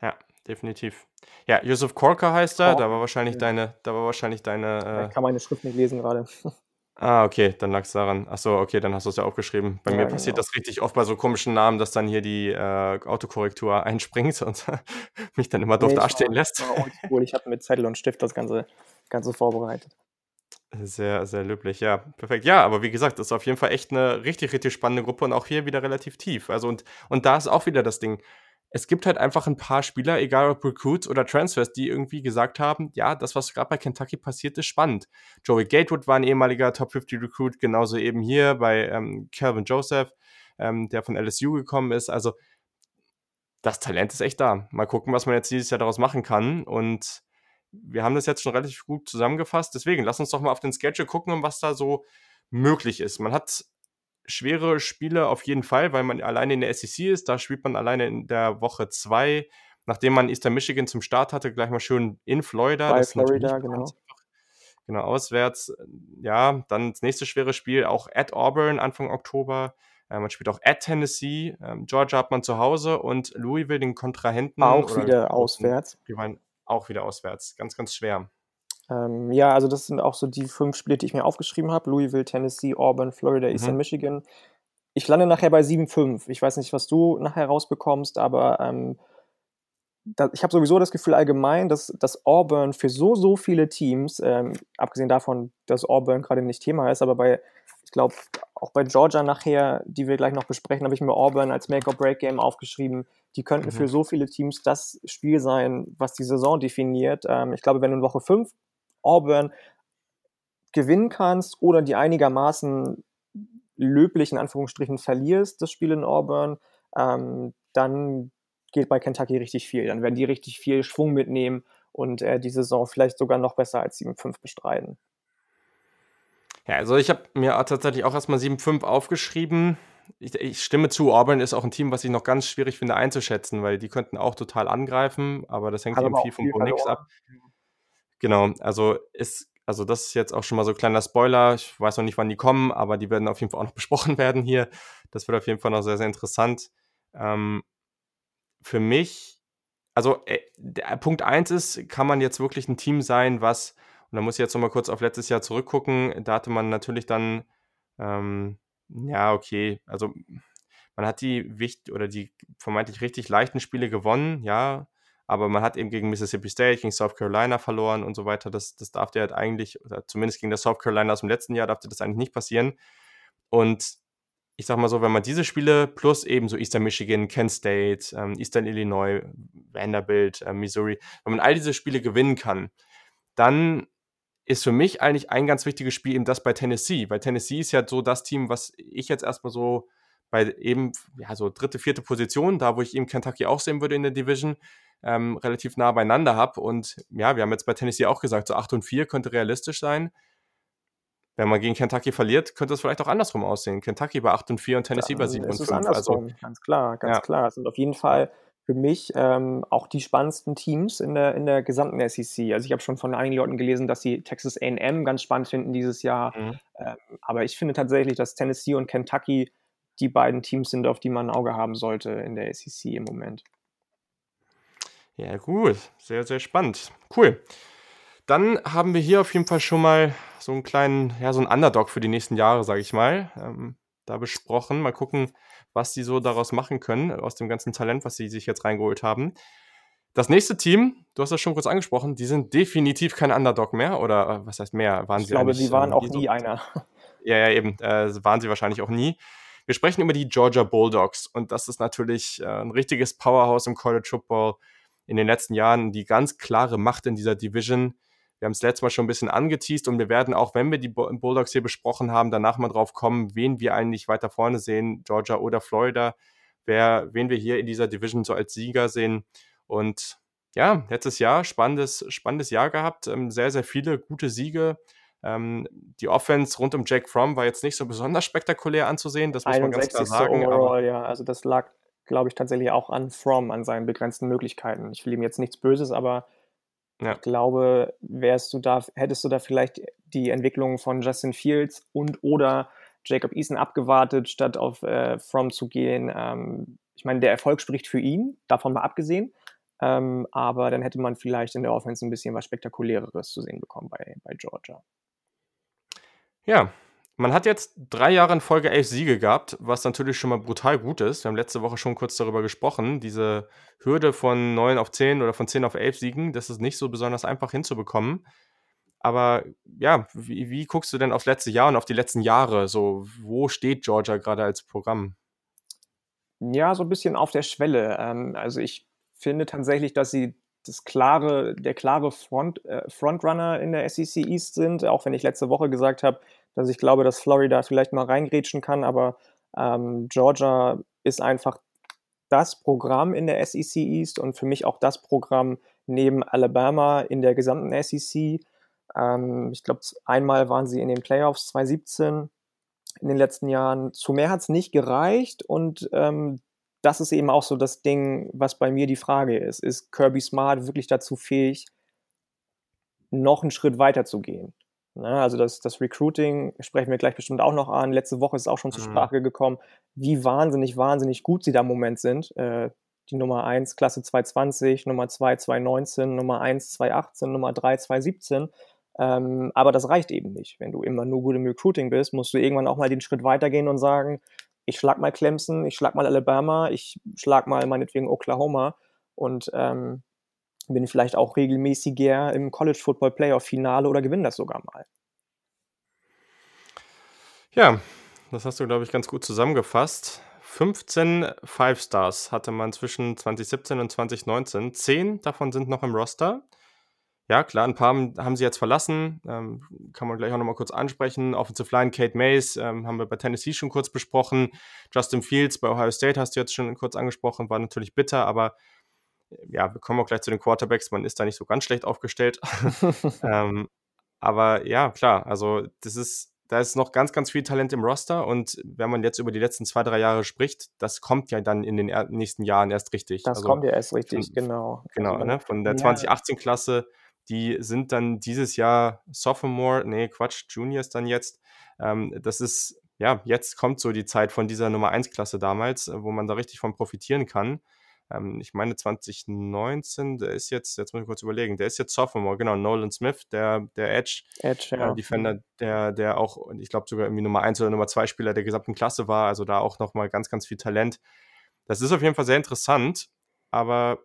Ja, definitiv. Ja, Yusuf Korka heißt er. Oh. Da war wahrscheinlich deine, da war wahrscheinlich deine. Äh... Ich kann meine Schrift nicht lesen gerade. Ah, okay, dann lag es daran. Achso, okay, dann hast du es ja aufgeschrieben. Bei ja, mir passiert genau. das richtig oft bei so komischen Namen, dass dann hier die äh, Autokorrektur einspringt und mich dann immer doof nee, dastehen war, lässt. War ich habe mit Zettel und Stift das Ganze, Ganze vorbereitet. Sehr, sehr löblich, ja. Perfekt. Ja, aber wie gesagt, das ist auf jeden Fall echt eine richtig, richtig spannende Gruppe und auch hier wieder relativ tief. Also und, und da ist auch wieder das Ding es gibt halt einfach ein paar Spieler, egal ob Recruits oder Transfers, die irgendwie gesagt haben, ja, das, was gerade bei Kentucky passiert, ist spannend. Joey Gatewood war ein ehemaliger Top 50 Recruit, genauso eben hier bei ähm, Calvin Joseph, ähm, der von LSU gekommen ist. Also das Talent ist echt da. Mal gucken, was man jetzt dieses Jahr daraus machen kann. Und wir haben das jetzt schon relativ gut zusammengefasst. Deswegen, lass uns doch mal auf den Schedule gucken, was da so möglich ist. Man hat schwere Spiele auf jeden Fall, weil man alleine in der SEC ist. Da spielt man alleine in der Woche zwei nachdem man Eastern Michigan zum Start hatte, gleich mal schön in Florida. Bei das Florida, genau. Genau, auswärts. Ja, dann das nächste schwere Spiel, auch at Auburn Anfang Oktober. Äh, man spielt auch at Tennessee. Ähm, Georgia hat man zu Hause und Louisville, den Kontrahenten. Auch wieder auswärts. Die waren auch wieder auswärts. Ganz, ganz schwer. Ähm, ja, also das sind auch so die fünf Spiele, die ich mir aufgeschrieben habe. Louisville, Tennessee, Auburn, Florida, Eastern mhm. Michigan. Ich lande nachher bei 7-5. Ich weiß nicht, was du nachher rausbekommst, aber ähm, da, ich habe sowieso das Gefühl allgemein, dass, dass Auburn für so, so viele Teams, ähm, abgesehen davon, dass Auburn gerade nicht Thema ist, aber bei, ich glaube, auch bei Georgia nachher, die wir gleich noch besprechen, habe ich mir Auburn als Make-or-Break-Game aufgeschrieben. Die könnten mhm. für so viele Teams das Spiel sein, was die Saison definiert. Ähm, ich glaube, wenn du in Woche 5 Auburn gewinnen kannst oder die einigermaßen löblich in Anführungsstrichen verlierst, das Spiel in Auburn, ähm, dann geht bei Kentucky richtig viel. Dann werden die richtig viel Schwung mitnehmen und äh, die Saison vielleicht sogar noch besser als 7-5 bestreiten. Ja, also ich habe mir tatsächlich auch erstmal 7-5 aufgeschrieben. Ich, ich, stimme zu, Auburn ist auch ein Team, was ich noch ganz schwierig finde einzuschätzen, weil die könnten auch total angreifen, aber das hängt eben viel vom Bo Nix ab. Genau, also ist, also das ist jetzt auch schon mal so ein kleiner Spoiler. Ich weiß noch nicht, wann die kommen, aber die werden auf jeden Fall auch noch besprochen werden hier. Das wird auf jeden Fall noch sehr, sehr interessant. Ähm, für mich, also äh, Punkt 1 ist, kann man jetzt wirklich ein Team sein, was, und da muss ich jetzt nochmal kurz auf letztes Jahr zurückgucken, da hatte man natürlich dann, ähm, ja, okay, also man hat die wichtig oder die vermeintlich richtig leichten Spiele gewonnen, ja, aber man hat eben gegen Mississippi State, gegen South Carolina verloren und so weiter. Das, das darf dir halt eigentlich, oder zumindest gegen das South Carolina aus dem letzten Jahr, darf dir das eigentlich nicht passieren. Und ich sag mal so, wenn man diese Spiele plus eben so Eastern Michigan, Kent State, ähm, Eastern Illinois, Vanderbilt, äh, Missouri, wenn man all diese Spiele gewinnen kann, dann ist für mich eigentlich ein ganz wichtiges Spiel eben das bei Tennessee, weil Tennessee ist ja so das Team, was ich jetzt erstmal so bei eben, ja, so dritte, vierte Position, da wo ich eben Kentucky auch sehen würde in der Division, ähm, relativ nah beieinander habe. Und ja, wir haben jetzt bei Tennessee auch gesagt, so 8 und 4 könnte realistisch sein wenn man gegen Kentucky verliert, könnte es vielleicht auch andersrum aussehen. Kentucky bei 8 und 4 und Tennessee bei 7 und 5. Also, ganz klar, ganz ja. klar. Das sind auf jeden Fall für mich ähm, auch die spannendsten Teams in der, in der gesamten SEC. Also ich habe schon von einigen Leuten gelesen, dass sie Texas AM ganz spannend finden dieses Jahr. Mhm. Ähm, aber ich finde tatsächlich, dass Tennessee und Kentucky die beiden Teams sind, auf die man ein Auge haben sollte in der SEC im Moment. Ja, gut. Sehr, sehr spannend. Cool. Dann haben wir hier auf jeden Fall schon mal so einen kleinen, ja, so einen Underdog für die nächsten Jahre, sage ich mal, ähm, da besprochen. Mal gucken, was die so daraus machen können, aus dem ganzen Talent, was sie sich jetzt reingeholt haben. Das nächste Team, du hast das schon kurz angesprochen, die sind definitiv kein Underdog mehr, oder äh, was heißt mehr? Waren ich sie glaube, sie waren auch nie so? einer. Ja, ja, eben, äh, waren sie wahrscheinlich auch nie. Wir sprechen über die Georgia Bulldogs und das ist natürlich äh, ein richtiges Powerhouse im College Football in den letzten Jahren, die ganz klare Macht in dieser Division wir haben es letztes Mal schon ein bisschen angeteased und wir werden auch, wenn wir die Bulldogs hier besprochen haben, danach mal drauf kommen, wen wir eigentlich weiter vorne sehen, Georgia oder Florida, wer, wen wir hier in dieser Division so als Sieger sehen. Und ja, letztes Jahr spannendes, spannendes Jahr gehabt, ähm, sehr, sehr viele gute Siege. Ähm, die Offense rund um Jack Fromm war jetzt nicht so besonders spektakulär anzusehen, das muss man ganz klar sagen. Overall, ja, also das lag, glaube ich, tatsächlich auch an Fromm, an seinen begrenzten Möglichkeiten. Ich will ihm jetzt nichts Böses, aber ja. Ich glaube, wärst du da, hättest du da vielleicht die Entwicklung von Justin Fields und oder Jacob Eason abgewartet, statt auf äh, From zu gehen. Ähm, ich meine, der Erfolg spricht für ihn, davon mal abgesehen. Ähm, aber dann hätte man vielleicht in der Offense ein bisschen was Spektakuläres zu sehen bekommen bei, bei Georgia. Ja, man hat jetzt drei Jahre in Folge elf Siege gehabt, was natürlich schon mal brutal gut ist. Wir haben letzte Woche schon kurz darüber gesprochen. Diese Hürde von neun auf zehn oder von zehn auf elf Siegen, das ist nicht so besonders einfach hinzubekommen. Aber ja, wie, wie guckst du denn aufs letzte Jahr und auf die letzten Jahre? So, wo steht Georgia gerade als Programm? Ja, so ein bisschen auf der Schwelle. Ähm, also ich finde tatsächlich, dass sie das klare, der klare Front, äh, Frontrunner in der SEC East sind, auch wenn ich letzte Woche gesagt habe, dass ich glaube, dass Florida vielleicht mal reingrätschen kann, aber ähm, Georgia ist einfach das Programm in der SEC East und für mich auch das Programm neben Alabama in der gesamten SEC. Ähm, ich glaube, einmal waren sie in den Playoffs 2017 in den letzten Jahren. Zu mehr hat es nicht gereicht und ähm, das ist eben auch so das Ding, was bei mir die Frage ist. Ist Kirby Smart wirklich dazu fähig, noch einen Schritt weiter zu gehen? Ne, also das, das Recruiting sprechen wir gleich bestimmt auch noch an. Letzte Woche ist auch schon zur mhm. Sprache gekommen, wie wahnsinnig, wahnsinnig gut sie da im Moment sind. Äh, die Nummer 1 Klasse 220, Nummer 2 219, Nummer 1 218, Nummer 3 217. Ähm, aber das reicht eben nicht. Wenn du immer nur gut im Recruiting bist, musst du irgendwann auch mal den Schritt weitergehen und sagen, ich schlag mal Clemson, ich schlag mal Alabama, ich schlag mal meinetwegen Oklahoma und ähm, bin vielleicht auch regelmäßiger im College Football Playoff Finale oder gewinne das sogar mal. Ja, das hast du, glaube ich, ganz gut zusammengefasst. 15 Five Stars hatte man zwischen 2017 und 2019. Zehn davon sind noch im Roster. Ja, klar, ein paar haben sie jetzt verlassen. Ähm, kann man gleich auch nochmal kurz ansprechen. Offensive Line, Kate Mays, ähm, haben wir bei Tennessee schon kurz besprochen. Justin Fields bei Ohio State hast du jetzt schon kurz angesprochen, war natürlich bitter, aber ja, wir kommen auch gleich zu den Quarterbacks. Man ist da nicht so ganz schlecht aufgestellt. ähm, aber ja, klar, also das ist, da ist noch ganz, ganz viel Talent im Roster und wenn man jetzt über die letzten zwei, drei Jahre spricht, das kommt ja dann in den nächsten Jahren erst richtig. Das also, kommt ja erst richtig, von, genau. Genau, also, ne? von der ja. 2018-Klasse die sind dann dieses Jahr Sophomore, nee, Quatsch, Juniors dann jetzt. Ähm, das ist, ja, jetzt kommt so die Zeit von dieser Nummer 1-Klasse damals, wo man da richtig von profitieren kann. Ähm, ich meine 2019, der ist jetzt, jetzt muss ich kurz überlegen, der ist jetzt Sophomore, genau, Nolan Smith, der, der Edge, Edge ja. äh, Defender, der, der auch, ich glaube sogar irgendwie Nummer 1 oder Nummer 2 Spieler der gesamten Klasse war, also da auch nochmal ganz, ganz viel Talent. Das ist auf jeden Fall sehr interessant, aber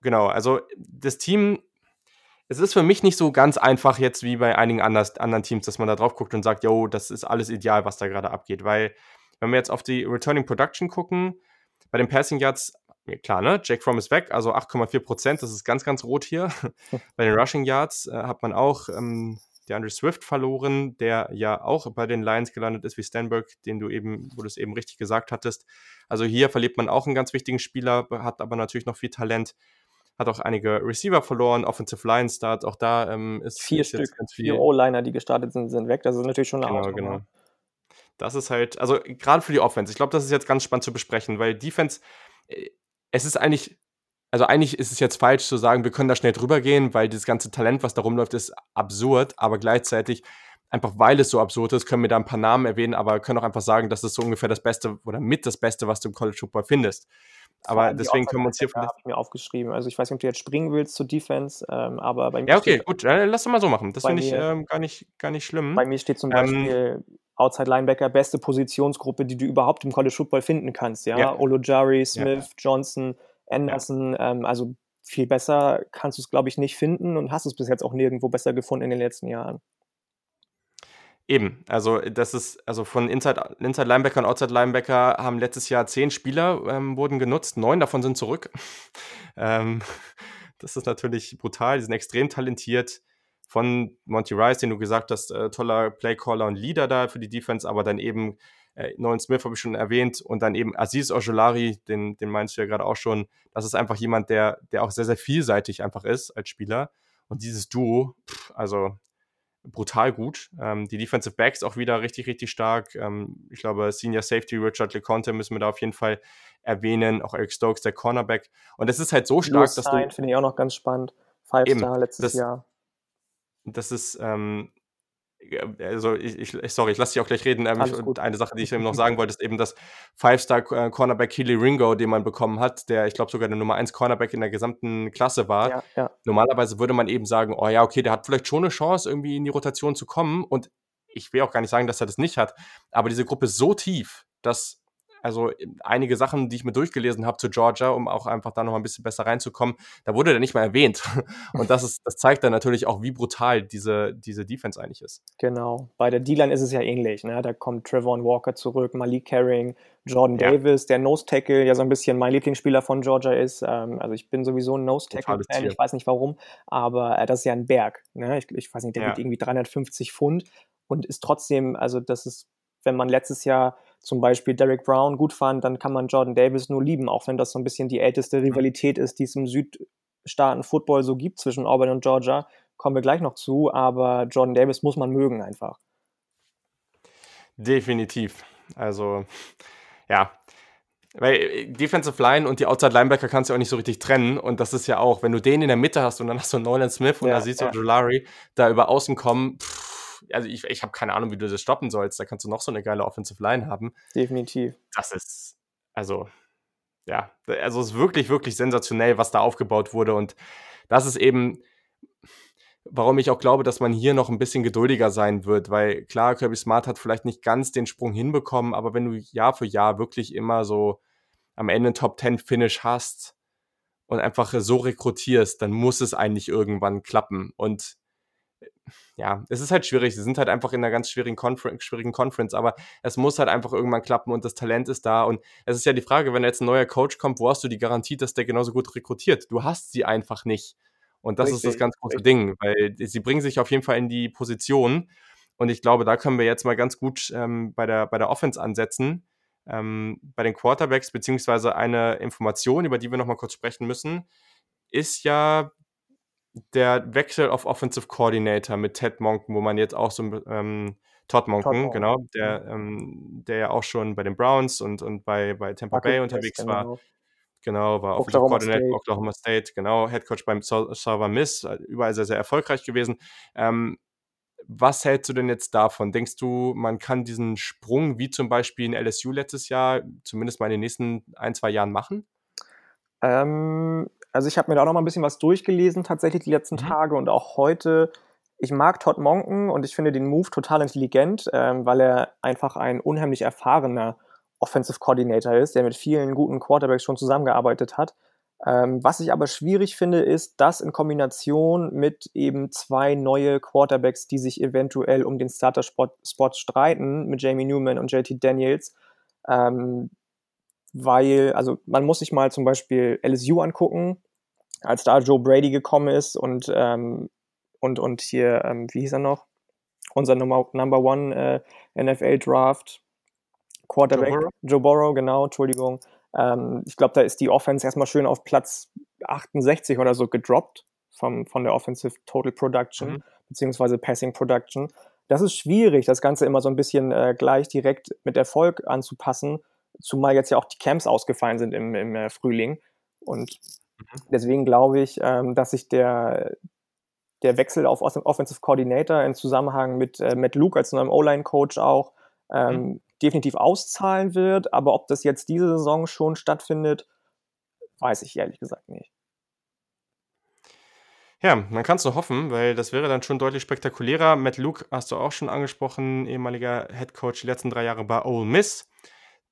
genau, also das Team es ist für mich nicht so ganz einfach jetzt wie bei einigen anders, anderen Teams, dass man da drauf guckt und sagt, yo, das ist alles ideal, was da gerade abgeht. Weil, wenn wir jetzt auf die Returning Production gucken, bei den Passing Yards, klar, ne, Jake Fromm ist weg, also 8,4 Prozent, das ist ganz, ganz rot hier. bei den Rushing Yards äh, hat man auch ähm, der Andrew Swift verloren, der ja auch bei den Lions gelandet ist, wie Stanberg, den du eben, wo du es eben richtig gesagt hattest. Also hier verliert man auch einen ganz wichtigen Spieler, hat aber natürlich noch viel Talent hat auch einige Receiver verloren, Offensive Line Start, auch da ähm, ist vier Stück, ganz viel. vier O-Liner, die gestartet sind, sind weg. Das ist natürlich schon eine Genau, genau. Das ist halt, also gerade für die Offense, ich glaube, das ist jetzt ganz spannend zu besprechen, weil Defense, äh, es ist eigentlich, also eigentlich ist es jetzt falsch zu sagen, wir können da schnell drüber gehen, weil das ganze Talent, was da rumläuft, ist absurd, aber gleichzeitig einfach weil es so absurd ist, können wir da ein paar Namen erwähnen, aber können auch einfach sagen, das ist so ungefähr das Beste oder mit das Beste, was du im College Football findest. Aber deswegen können wir uns hier vielleicht. habe ich mir aufgeschrieben. Also ich weiß nicht, ob du jetzt springen willst zur Defense, ähm, aber bei mir. Ja, okay, gut, äh, lass doch mal so machen. Das finde ich ähm, gar, nicht, gar nicht schlimm. Bei mir steht zum Beispiel ähm, Outside Linebacker, beste Positionsgruppe, die du überhaupt im College Football finden kannst. Ja, ja. Olojari, Smith, ja. Johnson, Anderson. Ja. Ähm, also viel besser kannst du es, glaube ich, nicht finden und hast es bis jetzt auch nirgendwo besser gefunden in den letzten Jahren. Eben, also das ist, also von Inside, Inside Linebacker und Outside Linebacker haben letztes Jahr zehn Spieler ähm, wurden genutzt, neun davon sind zurück. ähm, das ist natürlich brutal, die sind extrem talentiert. Von Monty Rice, den du gesagt hast, äh, toller Playcaller und Leader da für die Defense, aber dann eben äh, Nolan Smith habe ich schon erwähnt und dann eben Aziz Ojolari, den, den meinst du ja gerade auch schon. Das ist einfach jemand, der, der auch sehr, sehr vielseitig einfach ist als Spieler. Und dieses Duo, pff, also brutal gut. Ähm, die Defensive Backs auch wieder richtig, richtig stark. Ähm, ich glaube, Senior Safety Richard LeConte müssen wir da auf jeden Fall erwähnen. Auch Eric Stokes, der Cornerback. Und es ist halt so stark, Louis dass du... finde ich auch noch ganz spannend. Five Star letztes das, Jahr. Das ist, ähm, also ich, ich, sorry, ich lasse dich auch gleich reden. Ähm, ich, eine Sache, die ich eben noch sagen wollte, ist eben das Five-Star-Cornerback Keely Ringo, den man bekommen hat, der, ich glaube, sogar der Nummer 1 Cornerback in der gesamten Klasse war. Ja, ja. Normalerweise würde man eben sagen, oh ja, okay, der hat vielleicht schon eine Chance, irgendwie in die Rotation zu kommen. Und ich will auch gar nicht sagen, dass er das nicht hat, aber diese Gruppe ist so tief, dass also einige Sachen, die ich mir durchgelesen habe zu Georgia, um auch einfach da noch ein bisschen besser reinzukommen, da wurde der nicht mal erwähnt. Und das ist, das zeigt dann natürlich auch, wie brutal diese, diese Defense eigentlich ist. Genau. Bei der D-Line ist es ja ähnlich. Ne? Da kommt Trevor Walker zurück, Malik Herring, Jordan ja. Davis, der Nose Tackle, ja so ein bisschen mein Lieblingsspieler von Georgia ist. Ähm, also ich bin sowieso ein Nose Tackle Fan, ich weiß nicht warum, aber äh, das ist ja ein Berg. Ne? Ich, ich weiß nicht, der ja. wiegt irgendwie 350 Pfund und ist trotzdem, also das ist, wenn man letztes Jahr zum Beispiel Derek Brown gut fand, dann kann man Jordan Davis nur lieben, auch wenn das so ein bisschen die älteste mhm. Rivalität ist, die es im Südstaaten-Football so gibt zwischen Auburn und Georgia. Kommen wir gleich noch zu, aber Jordan Davis muss man mögen einfach. Definitiv. Also, ja. weil äh, Defensive Line und die Outside Linebacker kannst du auch nicht so richtig trennen. Und das ist ja auch, wenn du den in der Mitte hast und dann hast du Nolan Smith und ja, Aziz ja. Ojolari da über außen kommen, pff, also ich, ich habe keine Ahnung, wie du das stoppen sollst. Da kannst du noch so eine geile Offensive Line haben. Definitiv. Das ist, also, ja, also es ist wirklich, wirklich sensationell, was da aufgebaut wurde. Und das ist eben, warum ich auch glaube, dass man hier noch ein bisschen geduldiger sein wird, weil klar, Kirby Smart hat vielleicht nicht ganz den Sprung hinbekommen, aber wenn du Jahr für Jahr wirklich immer so am Ende einen Top 10 Finish hast und einfach so rekrutierst, dann muss es eigentlich irgendwann klappen und ja, es ist halt schwierig. Sie sind halt einfach in einer ganz schwierigen, Confer schwierigen Conference, aber es muss halt einfach irgendwann klappen und das Talent ist da. Und es ist ja die Frage, wenn jetzt ein neuer Coach kommt, wo hast du die Garantie, dass der genauso gut rekrutiert? Du hast sie einfach nicht. Und das richtig, ist das ganz große richtig. Ding, weil sie bringen sich auf jeden Fall in die Position. Und ich glaube, da können wir jetzt mal ganz gut ähm, bei, der, bei der Offense ansetzen. Ähm, bei den Quarterbacks, beziehungsweise eine Information, über die wir nochmal kurz sprechen müssen, ist ja der Wechsel auf Offensive Coordinator mit Ted Monken, wo man jetzt auch so ähm, Todd Monken, Todd genau, der, ähm, der ja auch schon bei den Browns und, und bei, bei Tampa Marcus Bay unterwegs West, war. Genau. Genau, war Offensive Coordinator State. Oklahoma State, genau, Head Coach beim Server Miss, äh, überall sehr, sehr erfolgreich gewesen. Ähm, was hältst du denn jetzt davon? Denkst du, man kann diesen Sprung, wie zum Beispiel in LSU letztes Jahr, zumindest mal in den nächsten ein, zwei Jahren machen? Ähm, also ich habe mir da auch noch mal ein bisschen was durchgelesen, tatsächlich die letzten mhm. Tage und auch heute. Ich mag Todd Monken und ich finde den Move total intelligent, ähm, weil er einfach ein unheimlich erfahrener Offensive Coordinator ist, der mit vielen guten Quarterbacks schon zusammengearbeitet hat. Ähm, was ich aber schwierig finde, ist, das in Kombination mit eben zwei neue Quarterbacks, die sich eventuell um den Starter-Spot streiten, mit Jamie Newman und JT Daniels. Ähm, weil, also man muss sich mal zum Beispiel LSU angucken, als da Joe Brady gekommen ist und, ähm, und, und hier, ähm, wie hieß er noch? Unser Number, Number One äh, NFL Draft, Quarterback, Joe Burrow, Joe Burrow genau, Entschuldigung. Ähm, ich glaube, da ist die Offense erstmal schön auf Platz 68 oder so gedroppt vom, von der Offensive Total Production, mhm. beziehungsweise Passing Production. Das ist schwierig, das Ganze immer so ein bisschen äh, gleich direkt mit Erfolg anzupassen, zumal jetzt ja auch die Camps ausgefallen sind im, im äh, Frühling. Und mhm. deswegen glaube ich, ähm, dass sich der, der Wechsel auf Offensive Coordinator in Zusammenhang mit äh, Matt Luke als neuem O-Line-Coach auch ähm, mhm definitiv auszahlen wird. Aber ob das jetzt diese Saison schon stattfindet, weiß ich ehrlich gesagt nicht. Ja, man kann es nur hoffen, weil das wäre dann schon deutlich spektakulärer. Matt Luke hast du auch schon angesprochen, ehemaliger Head Coach die letzten drei Jahre bei Ole Miss.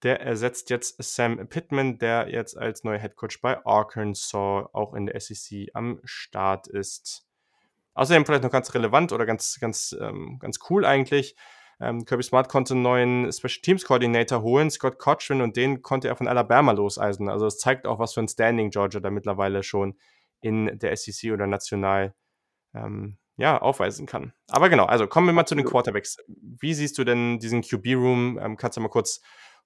Der ersetzt jetzt Sam Pittman, der jetzt als neuer Head Coach bei Arkansas auch in der SEC am Start ist. Außerdem vielleicht noch ganz relevant oder ganz, ganz, ähm, ganz cool eigentlich. Ähm, Kirby Smart konnte einen neuen Special Teams Coordinator holen, Scott Cochrane, und den konnte er von Alabama loseisen. Also es zeigt auch, was für ein Standing Georgia da mittlerweile schon in der SEC oder national ähm, ja, aufweisen kann. Aber genau, also kommen wir mal zu den Quarterbacks. Wie siehst du denn diesen QB-Room? Ähm, kannst du mal kurz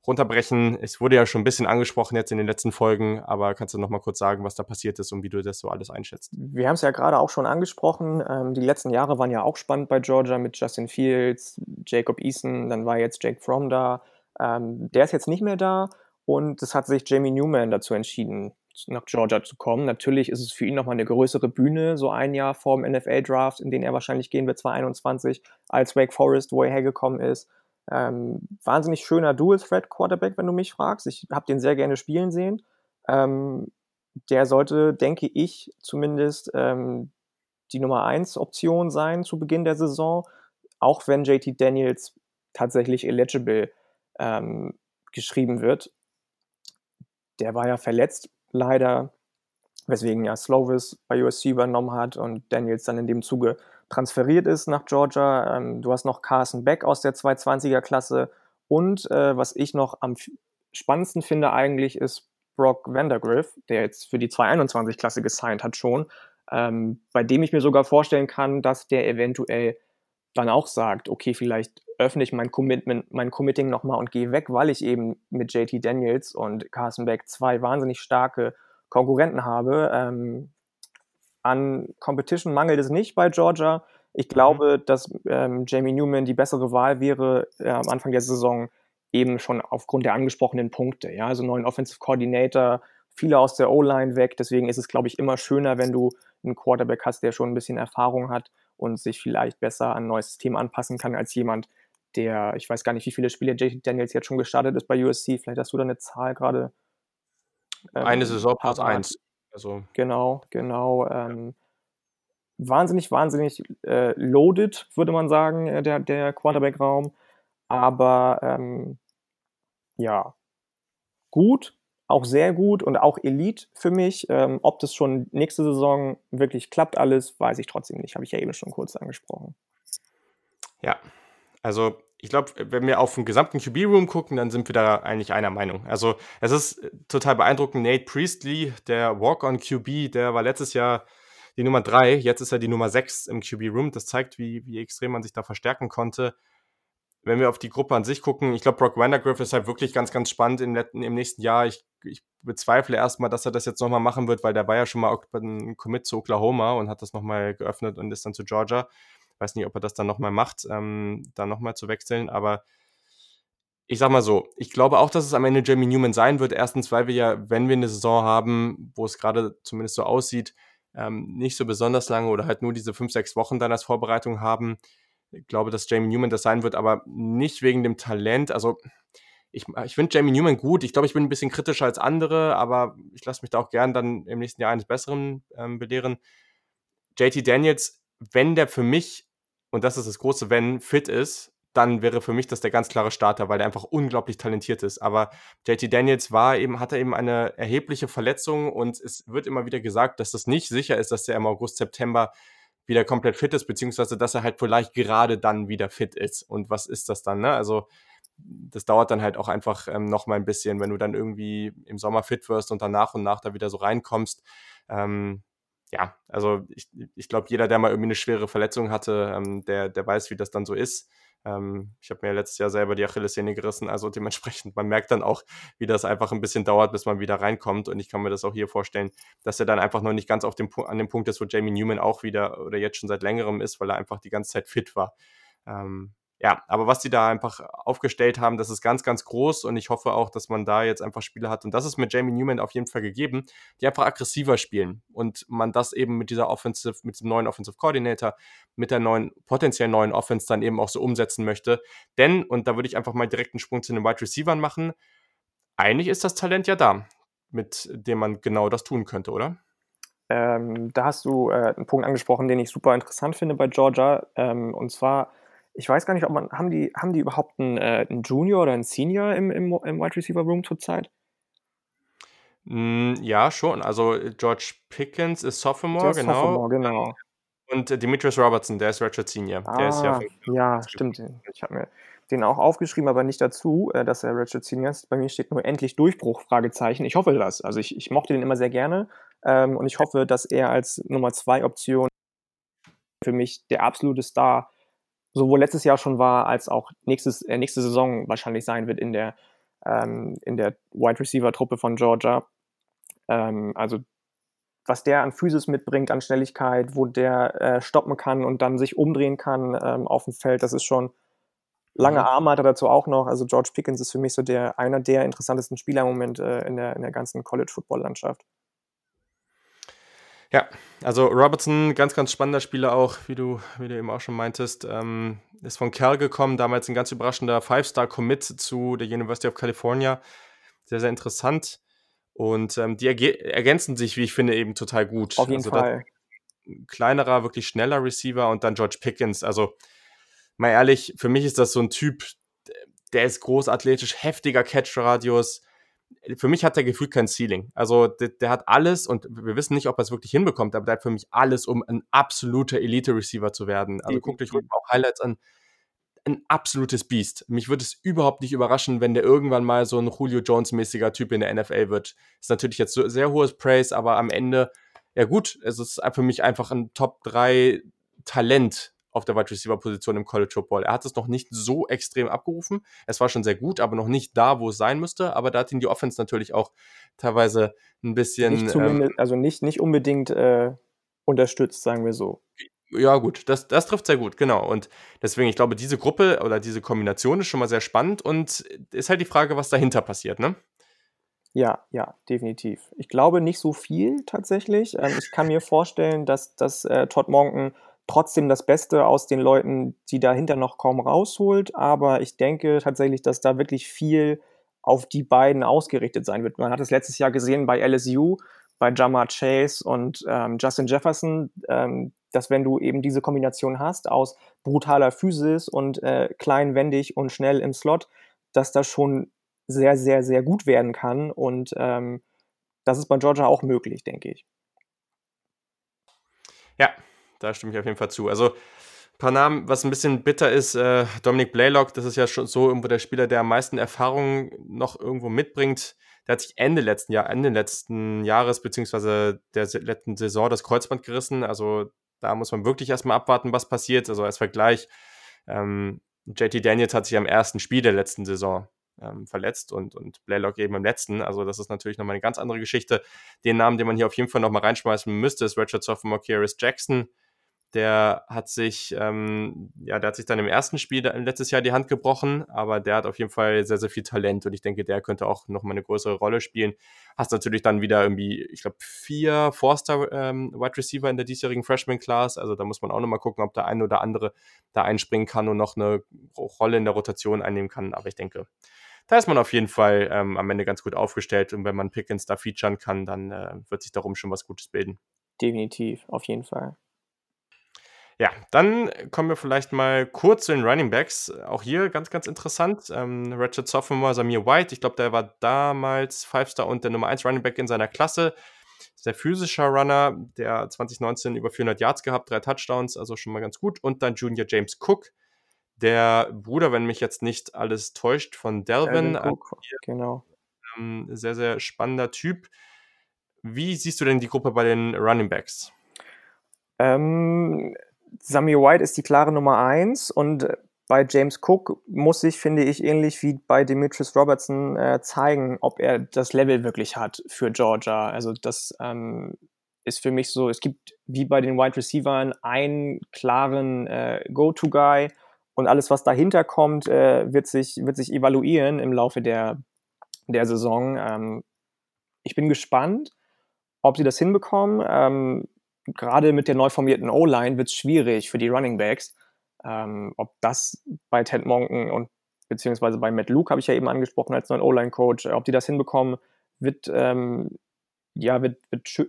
runterbrechen. Es wurde ja schon ein bisschen angesprochen jetzt in den letzten Folgen, aber kannst du noch mal kurz sagen, was da passiert ist und wie du das so alles einschätzt? Wir haben es ja gerade auch schon angesprochen. Ähm, die letzten Jahre waren ja auch spannend bei Georgia mit Justin Fields, Jacob Eason, dann war jetzt Jake Fromm da. Ähm, der ist jetzt nicht mehr da und es hat sich Jamie Newman dazu entschieden, nach Georgia zu kommen. Natürlich ist es für ihn nochmal eine größere Bühne, so ein Jahr vor dem NFL-Draft, in den er wahrscheinlich gehen wird, 2021, als Wake Forest, wo er hergekommen ist. Ähm, wahnsinnig schöner Dual-Threat-Quarterback, wenn du mich fragst. Ich habe den sehr gerne spielen sehen. Ähm, der sollte, denke ich, zumindest ähm, die Nummer 1 Option sein zu Beginn der Saison, auch wenn JT Daniels tatsächlich eligible ähm, geschrieben wird. Der war ja verletzt, leider, weswegen ja Slovis bei USC übernommen hat und Daniels dann in dem Zuge transferiert ist nach Georgia. Ähm, du hast noch Carson Beck aus der 220er-Klasse. Und äh, was ich noch am spannendsten finde eigentlich, ist Brock Vandergriff, der jetzt für die 221-Klasse gesigned hat schon, ähm, bei dem ich mir sogar vorstellen kann, dass der eventuell dann auch sagt, okay, vielleicht öffne ich mein Commitment, mein Committing nochmal und gehe weg, weil ich eben mit JT Daniels und Carson Beck zwei wahnsinnig starke Konkurrenten habe. Ähm, an Competition mangelt es nicht bei Georgia. Ich mhm. glaube, dass ähm, Jamie Newman die bessere Wahl wäre, äh, am Anfang der Saison eben schon aufgrund der angesprochenen Punkte. Ja, also neuen Offensive Coordinator, viele aus der O-Line weg. Deswegen ist es, glaube ich, immer schöner, wenn du einen Quarterback hast, der schon ein bisschen Erfahrung hat und sich vielleicht besser an ein neues System anpassen kann, als jemand, der, ich weiß gar nicht, wie viele Spiele J.T. Daniels jetzt schon gestartet ist bei USC. Vielleicht hast du da eine Zahl gerade. Ähm, Eine Saison plus eins. Also. Genau, genau. Ähm, wahnsinnig, wahnsinnig äh, loaded, würde man sagen, äh, der, der Quarterback-Raum. Aber ähm, ja, gut, auch sehr gut und auch Elite für mich. Ähm, ob das schon nächste Saison wirklich klappt alles, weiß ich trotzdem nicht. Habe ich ja eben schon kurz angesprochen. Ja, also ich glaube, wenn wir auf den gesamten QB-Room gucken, dann sind wir da eigentlich einer Meinung. Also es ist total beeindruckend. Nate Priestley, der Walk-on-QB, der war letztes Jahr die Nummer 3, jetzt ist er die Nummer 6 im QB-Room. Das zeigt, wie, wie extrem man sich da verstärken konnte. Wenn wir auf die Gruppe an sich gucken, ich glaube, Brock Vandergriff ist halt wirklich ganz, ganz spannend im, im nächsten Jahr. Ich, ich bezweifle erstmal, dass er das jetzt nochmal machen wird, weil der war ja schon mal ein Commit zu Oklahoma und hat das nochmal geöffnet und ist dann zu Georgia. Weiß nicht, ob er das dann nochmal macht, ähm, dann nochmal zu wechseln, aber ich sag mal so, ich glaube auch, dass es am Ende Jamie Newman sein wird. Erstens, weil wir ja, wenn wir eine Saison haben, wo es gerade zumindest so aussieht, ähm, nicht so besonders lange oder halt nur diese fünf, sechs Wochen dann als Vorbereitung haben. Ich glaube, dass Jamie Newman das sein wird, aber nicht wegen dem Talent. Also ich, ich finde Jamie Newman gut. Ich glaube, ich bin ein bisschen kritischer als andere, aber ich lasse mich da auch gern dann im nächsten Jahr eines Besseren ähm, belehren. JT Daniels, wenn der für mich und das ist das große Wenn, fit ist, dann wäre für mich das der ganz klare Starter, weil der einfach unglaublich talentiert ist. Aber JT Daniels war eben, hatte eben eine erhebliche Verletzung und es wird immer wieder gesagt, dass das nicht sicher ist, dass er im August, September wieder komplett fit ist, beziehungsweise dass er halt vielleicht gerade dann wieder fit ist. Und was ist das dann? Ne? Also das dauert dann halt auch einfach ähm, noch mal ein bisschen, wenn du dann irgendwie im Sommer fit wirst und dann nach und nach da wieder so reinkommst. Ähm, ja, also ich, ich glaube, jeder, der mal irgendwie eine schwere Verletzung hatte, ähm, der, der weiß, wie das dann so ist. Ähm, ich habe mir letztes Jahr selber die Achillessehne gerissen, also dementsprechend, man merkt dann auch, wie das einfach ein bisschen dauert, bis man wieder reinkommt. Und ich kann mir das auch hier vorstellen, dass er dann einfach noch nicht ganz auf dem, an dem Punkt ist, wo Jamie Newman auch wieder oder jetzt schon seit längerem ist, weil er einfach die ganze Zeit fit war. Ähm, ja, aber was die da einfach aufgestellt haben, das ist ganz, ganz groß und ich hoffe auch, dass man da jetzt einfach Spiele hat und das ist mit Jamie Newman auf jeden Fall gegeben, die einfach aggressiver spielen und man das eben mit dieser Offensive, mit dem neuen Offensive Coordinator, mit der neuen, potenziell neuen Offense dann eben auch so umsetzen möchte. Denn, und da würde ich einfach mal direkt einen Sprung zu den Wide Receivern machen, eigentlich ist das Talent ja da, mit dem man genau das tun könnte, oder? Ähm, da hast du äh, einen Punkt angesprochen, den ich super interessant finde bei Georgia. Ähm, und zwar ich weiß gar nicht, ob man, haben die, haben die überhaupt einen, äh, einen Junior oder einen Senior im, im, im Wide Receiver Room zurzeit? Mm, ja, schon. Also George Pickens ist Sophomore, ist genau. Sophomore, genau. Und äh, Demetrius Robertson, der ist Redshirt Senior. Ah, der ist ja, ja stimmt. Ich habe mir den auch aufgeschrieben, aber nicht dazu, äh, dass er Redshirt Senior ist. Bei mir steht nur endlich Durchbruch, Fragezeichen. Ich hoffe das. Also ich, ich mochte den immer sehr gerne ähm, und ich hoffe, dass er als Nummer zwei Option für mich der absolute Star sowohl letztes Jahr schon war, als auch nächstes, äh, nächste Saison wahrscheinlich sein wird in der, ähm, in der Wide Receiver-Truppe von Georgia. Ähm, also was der an Physis mitbringt, an Schnelligkeit, wo der äh, stoppen kann und dann sich umdrehen kann ähm, auf dem Feld, das ist schon lange mhm. Arme hat er dazu auch noch. Also George Pickens ist für mich so der einer der interessantesten Spieler im Moment äh, in, der, in der ganzen College-Football-Landschaft. Ja, also Robertson, ganz, ganz spannender Spieler auch, wie du, wie du eben auch schon meintest. Ähm, ist von Cal gekommen, damals ein ganz überraschender Five-Star-Commit zu der University of California. Sehr, sehr interessant. Und ähm, die ergänzen sich, wie ich finde, eben total gut. Auf jeden also Fall. Kleinerer, wirklich schneller Receiver und dann George Pickens. Also, mal ehrlich, für mich ist das so ein Typ, der ist großathletisch, heftiger Catch-Radius, für mich hat der gefühlt kein Ceiling. Also der, der, hat alles und wir wissen nicht, ob er es wirklich hinbekommt, aber der hat für mich alles, um ein absoluter Elite-Receiver zu werden. Also guckt euch auch Highlights an. Ein absolutes Biest. Mich würde es überhaupt nicht überraschen, wenn der irgendwann mal so ein Julio Jones-mäßiger Typ in der NFL wird. Ist natürlich jetzt so sehr hohes Praise, aber am Ende, ja gut, es ist für mich einfach ein Top 3 Talent auf der Wide Receiver Position im College Football. Er hat es noch nicht so extrem abgerufen. Es war schon sehr gut, aber noch nicht da, wo es sein müsste. Aber da hat ihn die Offense natürlich auch teilweise ein bisschen. Nicht ähm, also nicht, nicht unbedingt äh, unterstützt, sagen wir so. Ja, gut, das, das trifft sehr gut, genau. Und deswegen, ich glaube, diese Gruppe oder diese Kombination ist schon mal sehr spannend und ist halt die Frage, was dahinter passiert, ne? Ja, ja, definitiv. Ich glaube nicht so viel tatsächlich. Ähm, ich kann mir vorstellen, dass, dass äh, Todd Monken trotzdem das Beste aus den Leuten, die dahinter noch kaum rausholt. Aber ich denke tatsächlich, dass da wirklich viel auf die beiden ausgerichtet sein wird. Man hat es letztes Jahr gesehen bei LSU, bei Jamar Chase und ähm, Justin Jefferson, ähm, dass wenn du eben diese Kombination hast aus brutaler Physis und äh, klein, wendig und schnell im Slot, dass das schon sehr, sehr, sehr gut werden kann. Und ähm, das ist bei Georgia auch möglich, denke ich. Ja, da stimme ich auf jeden Fall zu. Also ein paar Namen, was ein bisschen bitter ist, äh, Dominic Blaylock, das ist ja schon so irgendwo der Spieler, der am meisten Erfahrung noch irgendwo mitbringt. Der hat sich Ende letzten Jahr, Ende letzten Jahres beziehungsweise der letzten Saison das Kreuzband gerissen. Also da muss man wirklich erstmal abwarten, was passiert. Also als Vergleich, ähm, JT Daniels hat sich am ersten Spiel der letzten Saison ähm, verletzt und, und Blaylock eben im letzten. Also das ist natürlich nochmal eine ganz andere Geschichte. Den Namen, den man hier auf jeden Fall nochmal reinschmeißen müsste, ist Richard Sophomore Kyrus Jackson. Der hat sich, ähm, ja, der hat sich dann im ersten Spiel letztes Jahr die Hand gebrochen, aber der hat auf jeden Fall sehr, sehr viel Talent und ich denke, der könnte auch nochmal eine größere Rolle spielen. Hast natürlich dann wieder irgendwie, ich glaube, vier Forster ähm, Wide Receiver in der diesjährigen Freshman Class, also da muss man auch nochmal gucken, ob der eine oder andere da einspringen kann und noch eine Rolle in der Rotation einnehmen kann, aber ich denke, da ist man auf jeden Fall ähm, am Ende ganz gut aufgestellt und wenn man Pickens da featuren kann, dann äh, wird sich darum schon was Gutes bilden. Definitiv, auf jeden Fall. Ja, dann kommen wir vielleicht mal kurz zu den Running Backs. Auch hier ganz, ganz interessant. Ähm, Ratchet Sophomore, Samir White, ich glaube, der war damals Five-Star und der Nummer 1 Running Back in seiner Klasse. Sehr physischer Runner, der 2019 über 400 Yards gehabt, drei Touchdowns, also schon mal ganz gut. Und dann Junior James Cook, der Bruder, wenn mich jetzt nicht alles täuscht, von Delvin. Delvin Cook, genau. Ähm, sehr, sehr spannender Typ. Wie siehst du denn die Gruppe bei den Running Backs? Ähm, Sammy White ist die klare Nummer eins und bei James Cook muss sich, finde ich, ähnlich wie bei Demetrius Robertson äh, zeigen, ob er das Level wirklich hat für Georgia. Also das ähm, ist für mich so, es gibt wie bei den Wide Receivers einen klaren äh, Go-To-Guy und alles, was dahinter kommt, äh, wird, sich, wird sich evaluieren im Laufe der, der Saison. Ähm, ich bin gespannt, ob sie das hinbekommen. Ähm, gerade mit der neu formierten O-Line wird es schwierig für die Running Backs. Ähm, ob das bei Ted Monken und beziehungsweise bei Matt Luke habe ich ja eben angesprochen als neuen O-Line-Coach, ob die das hinbekommen, wird, ähm, ja, wird, wird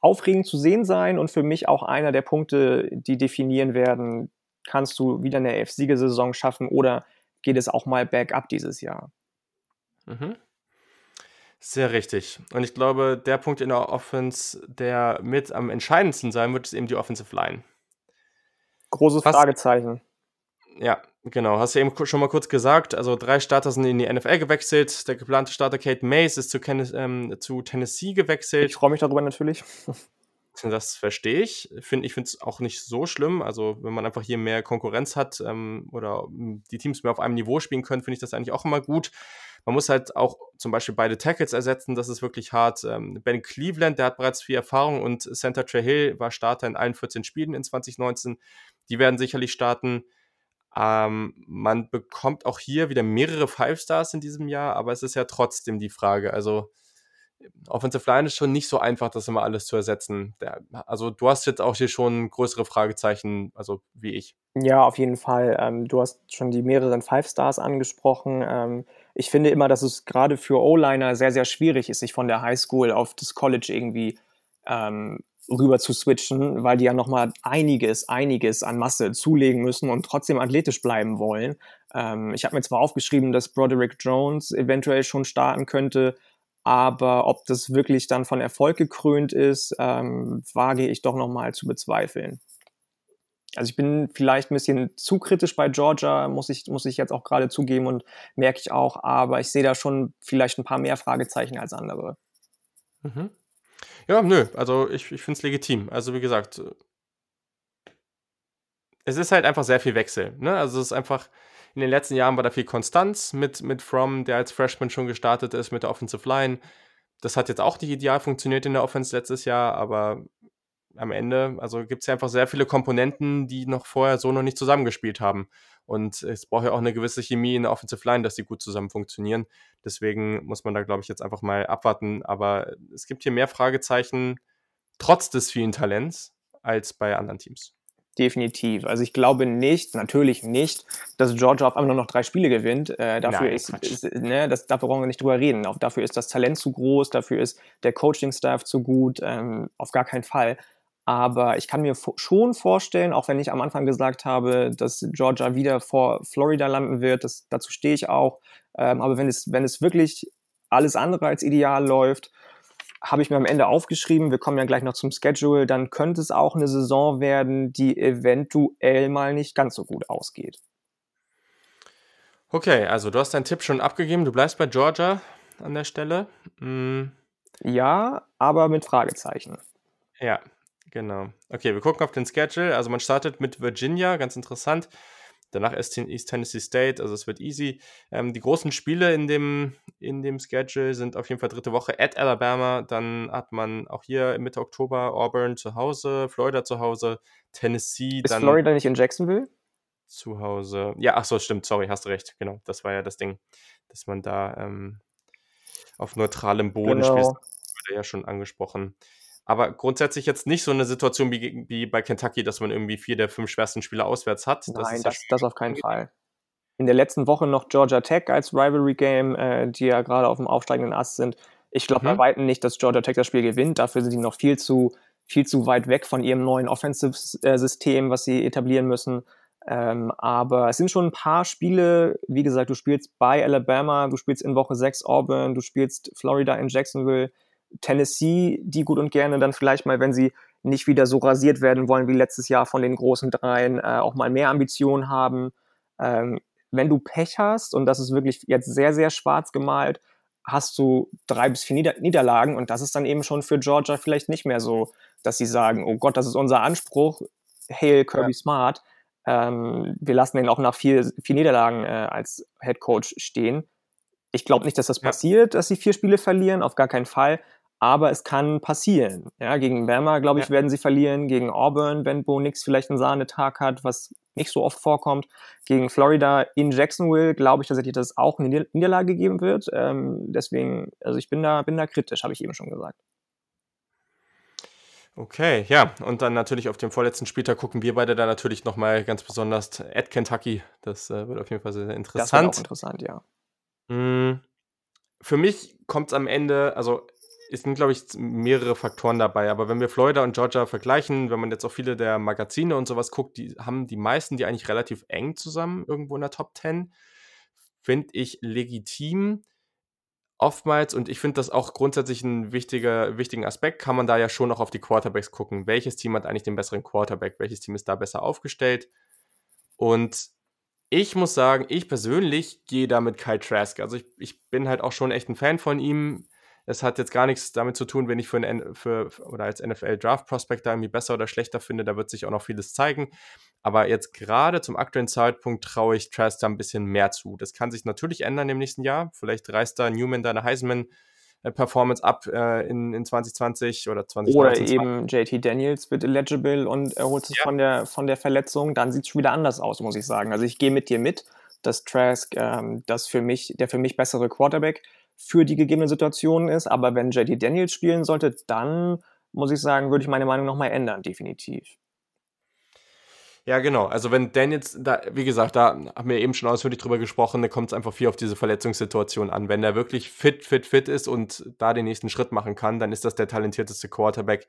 aufregend zu sehen sein und für mich auch einer der Punkte, die definieren werden, kannst du wieder eine F-Siegesaison schaffen oder geht es auch mal bergab dieses Jahr? Mhm. Sehr richtig. Und ich glaube, der Punkt in der Offense, der mit am entscheidendsten sein wird, ist eben die Offensive Line. Großes Was, Fragezeichen. Ja, genau. Hast du eben schon mal kurz gesagt. Also drei Starter sind in die NFL gewechselt. Der geplante Starter Kate Mays ist zu, ähm, zu Tennessee gewechselt. Ich freue mich darüber natürlich. Das verstehe ich. Find, ich finde es auch nicht so schlimm. Also, wenn man einfach hier mehr Konkurrenz hat ähm, oder die Teams mehr auf einem Niveau spielen können, finde ich das eigentlich auch immer gut. Man muss halt auch zum Beispiel beide Tackles ersetzen, das ist wirklich hart. Ähm, ben Cleveland, der hat bereits viel Erfahrung und Center Trey Hill war Starter in allen 14 Spielen in 2019. Die werden sicherlich starten. Ähm, man bekommt auch hier wieder mehrere Five Stars in diesem Jahr, aber es ist ja trotzdem die Frage. Also, Offensive Line ist schon nicht so einfach, das immer alles zu ersetzen. Der, also du hast jetzt auch hier schon größere Fragezeichen, also wie ich. Ja, auf jeden Fall. Ähm, du hast schon die mehreren Five Stars angesprochen. Ähm, ich finde immer, dass es gerade für O-Liner sehr, sehr schwierig ist, sich von der High School auf das College irgendwie ähm, rüber zu switchen, weil die ja nochmal einiges, einiges an Masse zulegen müssen und trotzdem athletisch bleiben wollen. Ähm, ich habe mir zwar aufgeschrieben, dass Broderick Jones eventuell schon starten könnte, aber ob das wirklich dann von Erfolg gekrönt ist, ähm, wage ich doch nochmal zu bezweifeln. Also ich bin vielleicht ein bisschen zu kritisch bei Georgia, muss ich, muss ich jetzt auch gerade zugeben und merke ich auch, aber ich sehe da schon vielleicht ein paar mehr Fragezeichen als andere. Mhm. Ja, nö, also ich, ich finde es legitim. Also wie gesagt, es ist halt einfach sehr viel Wechsel. Ne? Also es ist einfach, in den letzten Jahren war da viel Konstanz mit, mit From, der als Freshman schon gestartet ist, mit der Offensive Line. Das hat jetzt auch nicht ideal funktioniert in der Offense letztes Jahr, aber am Ende, also gibt es ja einfach sehr viele Komponenten, die noch vorher so noch nicht zusammengespielt haben. Und es braucht ja auch eine gewisse Chemie in der Offensive Line, dass die gut zusammen funktionieren. Deswegen muss man da, glaube ich, jetzt einfach mal abwarten. Aber es gibt hier mehr Fragezeichen, trotz des vielen Talents, als bei anderen Teams. Definitiv. Also ich glaube nicht, natürlich nicht, dass Georgia auf einmal nur noch drei Spiele gewinnt. Äh, dafür Nein, ist, ist, ne, das, dafür brauchen wir nicht drüber reden. Auch dafür ist das Talent zu groß, dafür ist der Coaching-Staff zu gut, ähm, auf gar keinen Fall. Aber ich kann mir schon vorstellen, auch wenn ich am Anfang gesagt habe, dass Georgia wieder vor Florida landen wird, das, dazu stehe ich auch. Ähm, aber wenn es, wenn es wirklich alles andere als ideal läuft, habe ich mir am Ende aufgeschrieben, wir kommen ja gleich noch zum Schedule, dann könnte es auch eine Saison werden, die eventuell mal nicht ganz so gut ausgeht. Okay, also du hast deinen Tipp schon abgegeben, du bleibst bei Georgia an der Stelle. Mhm. Ja, aber mit Fragezeichen. Ja, genau. Okay, wir gucken auf den Schedule. Also man startet mit Virginia, ganz interessant. Danach ist East Tennessee State, also es wird easy. Ähm, die großen Spiele in dem, in dem Schedule sind auf jeden Fall dritte Woche at Alabama. Dann hat man auch hier Mitte Oktober Auburn zu Hause, Florida zu Hause, Tennessee. Ist Florida nicht in Jacksonville? Zu Hause. Ja, ach so, stimmt, sorry, hast recht. Genau, das war ja das Ding, dass man da ähm, auf neutralem Boden genau. spielt. Das wurde ja schon angesprochen. Aber grundsätzlich jetzt nicht so eine Situation wie, wie bei Kentucky, dass man irgendwie vier der fünf schwersten Spiele auswärts hat. Das Nein, das, das auf keinen Fall. In der letzten Woche noch Georgia Tech als Rivalry-Game, äh, die ja gerade auf dem aufsteigenden Ast sind. Ich glaube mhm. bei Weitem nicht, dass Georgia Tech das Spiel gewinnt. Dafür sind die noch viel zu, viel zu weit weg von ihrem neuen Offensive-System, was sie etablieren müssen. Ähm, aber es sind schon ein paar Spiele, wie gesagt, du spielst bei Alabama, du spielst in Woche 6 Auburn, du spielst Florida in Jacksonville, Tennessee, die gut und gerne dann vielleicht mal, wenn sie nicht wieder so rasiert werden wollen wie letztes Jahr von den großen Dreien, äh, auch mal mehr Ambitionen haben. Ähm, wenn du Pech hast, und das ist wirklich jetzt sehr, sehr schwarz gemalt, hast du drei bis vier Nieder Niederlagen und das ist dann eben schon für Georgia vielleicht nicht mehr so, dass sie sagen, oh Gott, das ist unser Anspruch, Hail Kirby ja. Smart. Ähm, wir lassen ihn auch nach vier, vier Niederlagen äh, als Head Coach stehen. Ich glaube nicht, dass das ja. passiert, dass sie vier Spiele verlieren, auf gar keinen Fall aber es kann passieren. Ja, gegen Bama, glaube ich, ja. werden sie verlieren. Gegen Auburn, wenn Bo Nix vielleicht einen Sahnetag hat, was nicht so oft vorkommt. Gegen Florida in Jacksonville glaube ich tatsächlich, dass es auch eine Niederlage geben wird. Ähm, deswegen, also ich bin da, bin da kritisch, habe ich eben schon gesagt. Okay, ja, und dann natürlich auf dem vorletzten Spieltag gucken wir beide da natürlich nochmal ganz besonders at Kentucky. Das äh, wird auf jeden Fall sehr, sehr interessant. Das wird auch interessant, ja. Mm, für mich kommt es am Ende, also es sind, glaube ich, mehrere Faktoren dabei. Aber wenn wir Florida und Georgia vergleichen, wenn man jetzt auch viele der Magazine und sowas guckt, die haben die meisten die eigentlich relativ eng zusammen irgendwo in der Top 10. Finde ich legitim. Oftmals, und ich finde das auch grundsätzlich ein wichtiger, wichtigen Aspekt, kann man da ja schon auch auf die Quarterbacks gucken. Welches Team hat eigentlich den besseren Quarterback? Welches Team ist da besser aufgestellt? Und ich muss sagen, ich persönlich gehe da mit Kyle Trask. Also ich, ich bin halt auch schon echt ein Fan von ihm es hat jetzt gar nichts damit zu tun, wenn ich für, ein, für oder als NFL Draft Prospect da irgendwie besser oder schlechter finde, da wird sich auch noch vieles zeigen. Aber jetzt gerade zum aktuellen Zeitpunkt traue ich Trask da ein bisschen mehr zu. Das kann sich natürlich ändern im nächsten Jahr. Vielleicht reißt da Newman deine Heisman Performance ab äh, in, in 2020 oder 2020. Oder eben JT Daniels wird eligible und erholt sich ja. von, der, von der Verletzung. Dann sieht es schon wieder anders aus, muss ich sagen. Also ich gehe mit dir mit, dass Trask ähm, das für mich, der für mich bessere Quarterback für die gegebenen Situationen ist. Aber wenn JD Daniels spielen sollte, dann muss ich sagen, würde ich meine Meinung nochmal ändern, definitiv. Ja, genau. Also wenn Daniels, da, wie gesagt, da haben wir eben schon ausführlich drüber gesprochen, da kommt es einfach viel auf diese Verletzungssituation an. Wenn er wirklich fit, fit, fit ist und da den nächsten Schritt machen kann, dann ist das der talentierteste Quarterback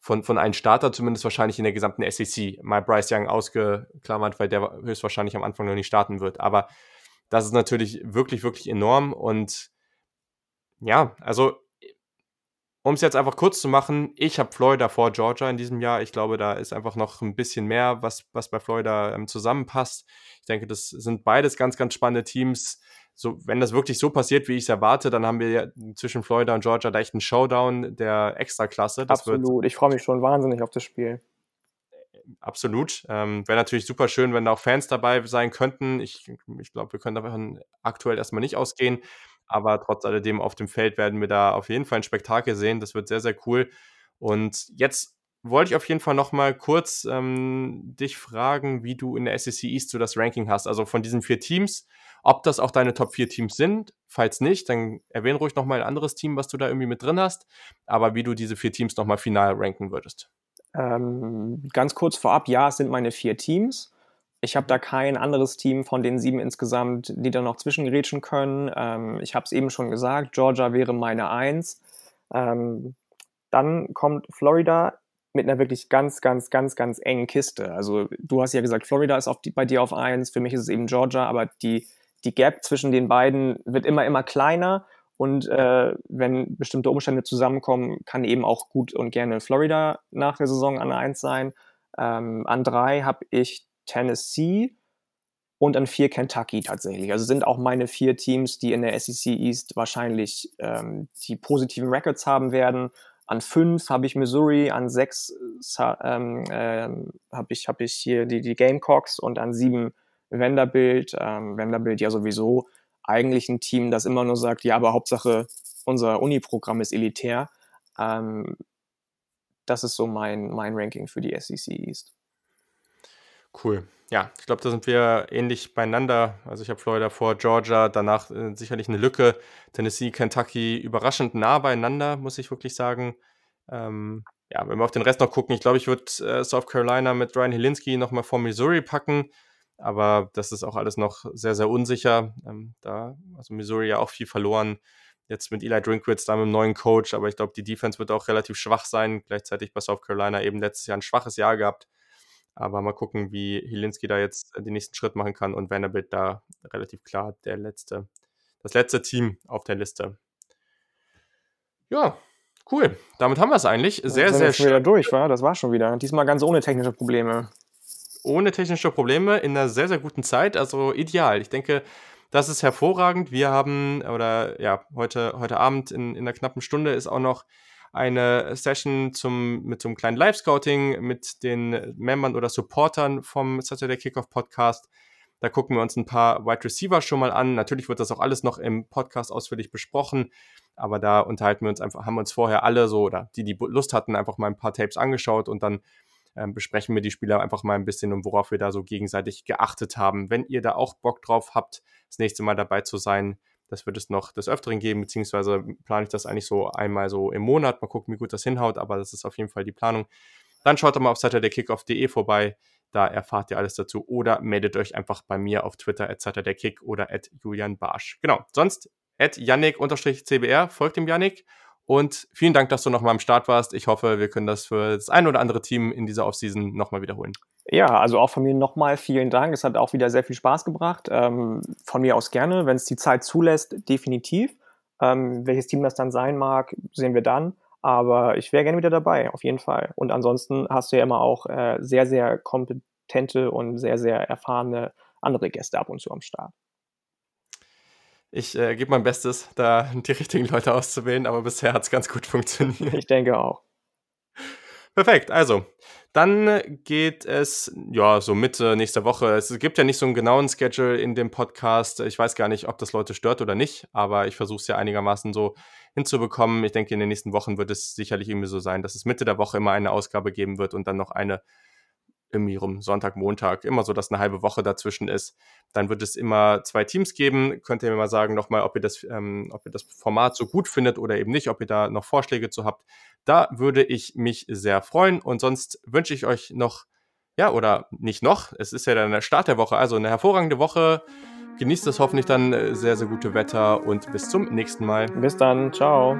von, von einem Starter, zumindest wahrscheinlich in der gesamten SEC. Mal Bryce Young ausgeklammert, weil der höchstwahrscheinlich am Anfang noch nicht starten wird. Aber das ist natürlich wirklich, wirklich enorm. Und ja, also um es jetzt einfach kurz zu machen, ich habe Florida vor Georgia in diesem Jahr. Ich glaube, da ist einfach noch ein bisschen mehr, was, was bei Florida ähm, zusammenpasst. Ich denke, das sind beides ganz, ganz spannende Teams. So, wenn das wirklich so passiert, wie ich es erwarte, dann haben wir ja zwischen Florida und Georgia da echt einen Showdown der Extraklasse. Das Absolut, ich freue mich schon wahnsinnig auf das Spiel absolut. Ähm, Wäre natürlich super schön, wenn da auch Fans dabei sein könnten. Ich, ich glaube, wir können davon aktuell erstmal nicht ausgehen. Aber trotz alledem auf dem Feld werden wir da auf jeden Fall ein Spektakel sehen. Das wird sehr, sehr cool. Und jetzt wollte ich auf jeden Fall noch mal kurz ähm, dich fragen, wie du in der SEC East so das Ranking hast. Also von diesen vier Teams, ob das auch deine Top 4 Teams sind. Falls nicht, dann erwähne ruhig noch mal ein anderes Team, was du da irgendwie mit drin hast. Aber wie du diese vier Teams noch mal final ranken würdest. Ähm, ganz kurz vorab, ja, es sind meine vier Teams. Ich habe da kein anderes Team von den sieben insgesamt, die da noch zwischengerätschen können. Ähm, ich habe es eben schon gesagt, Georgia wäre meine Eins. Ähm, dann kommt Florida mit einer wirklich ganz, ganz, ganz, ganz engen Kiste. Also du hast ja gesagt, Florida ist die, bei dir auf eins, für mich ist es eben Georgia, aber die, die Gap zwischen den beiden wird immer, immer kleiner und äh, wenn bestimmte Umstände zusammenkommen, kann eben auch gut und gerne Florida nach der Saison an eins sein. Ähm, an drei habe ich Tennessee und an vier Kentucky tatsächlich. Also sind auch meine vier Teams, die in der SEC East wahrscheinlich ähm, die positiven Records haben werden an fünf habe ich Missouri, an sechs ähm, ähm, habe ich, hab ich hier die, die Gamecocks und an sieben Vanderbilt. Ähm, Vanderbilt ja sowieso eigentlich ein Team, das immer nur sagt, ja, aber Hauptsache unser Uni-Programm ist elitär. Ähm, das ist so mein, mein Ranking für die SEC East. Cool. Ja, ich glaube, da sind wir ähnlich beieinander. Also ich habe Florida vor Georgia, danach äh, sicherlich eine Lücke. Tennessee, Kentucky überraschend nah beieinander, muss ich wirklich sagen. Ähm, ja, wenn wir auf den Rest noch gucken, ich glaube, ich würde äh, South Carolina mit Ryan Helinski nochmal vor Missouri packen. Aber das ist auch alles noch sehr, sehr unsicher. Ähm, da, also Missouri ja auch viel verloren. Jetzt mit Eli Drinkwitz, da mit dem neuen Coach. Aber ich glaube, die Defense wird auch relativ schwach sein. Gleichzeitig bei South Carolina eben letztes Jahr ein schwaches Jahr gehabt. Aber mal gucken, wie Hilinski da jetzt den nächsten Schritt machen kann und Vanderbilt da relativ klar der letzte, das letzte Team auf der Liste. Ja, cool. Damit haben wir es eigentlich. Sehr, sehr schön. wieder durch, war. Das war schon wieder. Diesmal ganz ohne technische Probleme. Ohne technische Probleme in einer sehr, sehr guten Zeit. Also ideal. Ich denke, das ist hervorragend. Wir haben, oder ja, heute, heute Abend in, in einer knappen Stunde ist auch noch eine Session zum, mit so einem kleinen Live-Scouting mit den Membern oder Supportern vom Saturday Kickoff Podcast. Da gucken wir uns ein paar Wide Receiver schon mal an. Natürlich wird das auch alles noch im Podcast ausführlich besprochen, aber da unterhalten wir uns einfach, haben uns vorher alle so, oder die, die Lust hatten, einfach mal ein paar Tapes angeschaut und dann ähm, besprechen wir die Spieler einfach mal ein bisschen und worauf wir da so gegenseitig geachtet haben. Wenn ihr da auch Bock drauf habt, das nächste Mal dabei zu sein, das wird es noch des Öfteren geben, beziehungsweise plane ich das eigentlich so einmal so im Monat. Mal gucken, wie gut das hinhaut, aber das ist auf jeden Fall die Planung. Dann schaut doch mal auf saturdaykickoff.de vorbei. Da erfahrt ihr alles dazu. Oder meldet euch einfach bei mir auf Twitter at saturdaykick oder at Julian Barsch. Genau. Sonst at Yannick-CBR. Folgt dem Yannick. Und vielen Dank, dass du nochmal am Start warst. Ich hoffe, wir können das für das ein oder andere Team in dieser Offseason nochmal wiederholen. Ja, also auch von mir nochmal vielen Dank. Es hat auch wieder sehr viel Spaß gebracht. Ähm, von mir aus gerne, wenn es die Zeit zulässt, definitiv. Ähm, welches Team das dann sein mag, sehen wir dann. Aber ich wäre gerne wieder dabei, auf jeden Fall. Und ansonsten hast du ja immer auch äh, sehr, sehr kompetente und sehr, sehr erfahrene andere Gäste ab und zu am Start. Ich äh, gebe mein Bestes, da die richtigen Leute auszuwählen, aber bisher hat es ganz gut funktioniert. Ich denke auch. Perfekt, also dann geht es, ja, so Mitte nächster Woche. Es gibt ja nicht so einen genauen Schedule in dem Podcast. Ich weiß gar nicht, ob das Leute stört oder nicht, aber ich versuche es ja einigermaßen so hinzubekommen. Ich denke, in den nächsten Wochen wird es sicherlich irgendwie so sein, dass es Mitte der Woche immer eine Ausgabe geben wird und dann noch eine irgendwie rum Sonntag, Montag, immer so, dass eine halbe Woche dazwischen ist. Dann wird es immer zwei Teams geben. Könnt ihr mir mal sagen nochmal, ob ihr das, ähm, ob ihr das Format so gut findet oder eben nicht, ob ihr da noch Vorschläge zu habt. Da würde ich mich sehr freuen. Und sonst wünsche ich euch noch, ja, oder nicht noch, es ist ja dann der Start der Woche, also eine hervorragende Woche. Genießt das hoffentlich dann äh, sehr, sehr gute Wetter und bis zum nächsten Mal. Bis dann, ciao.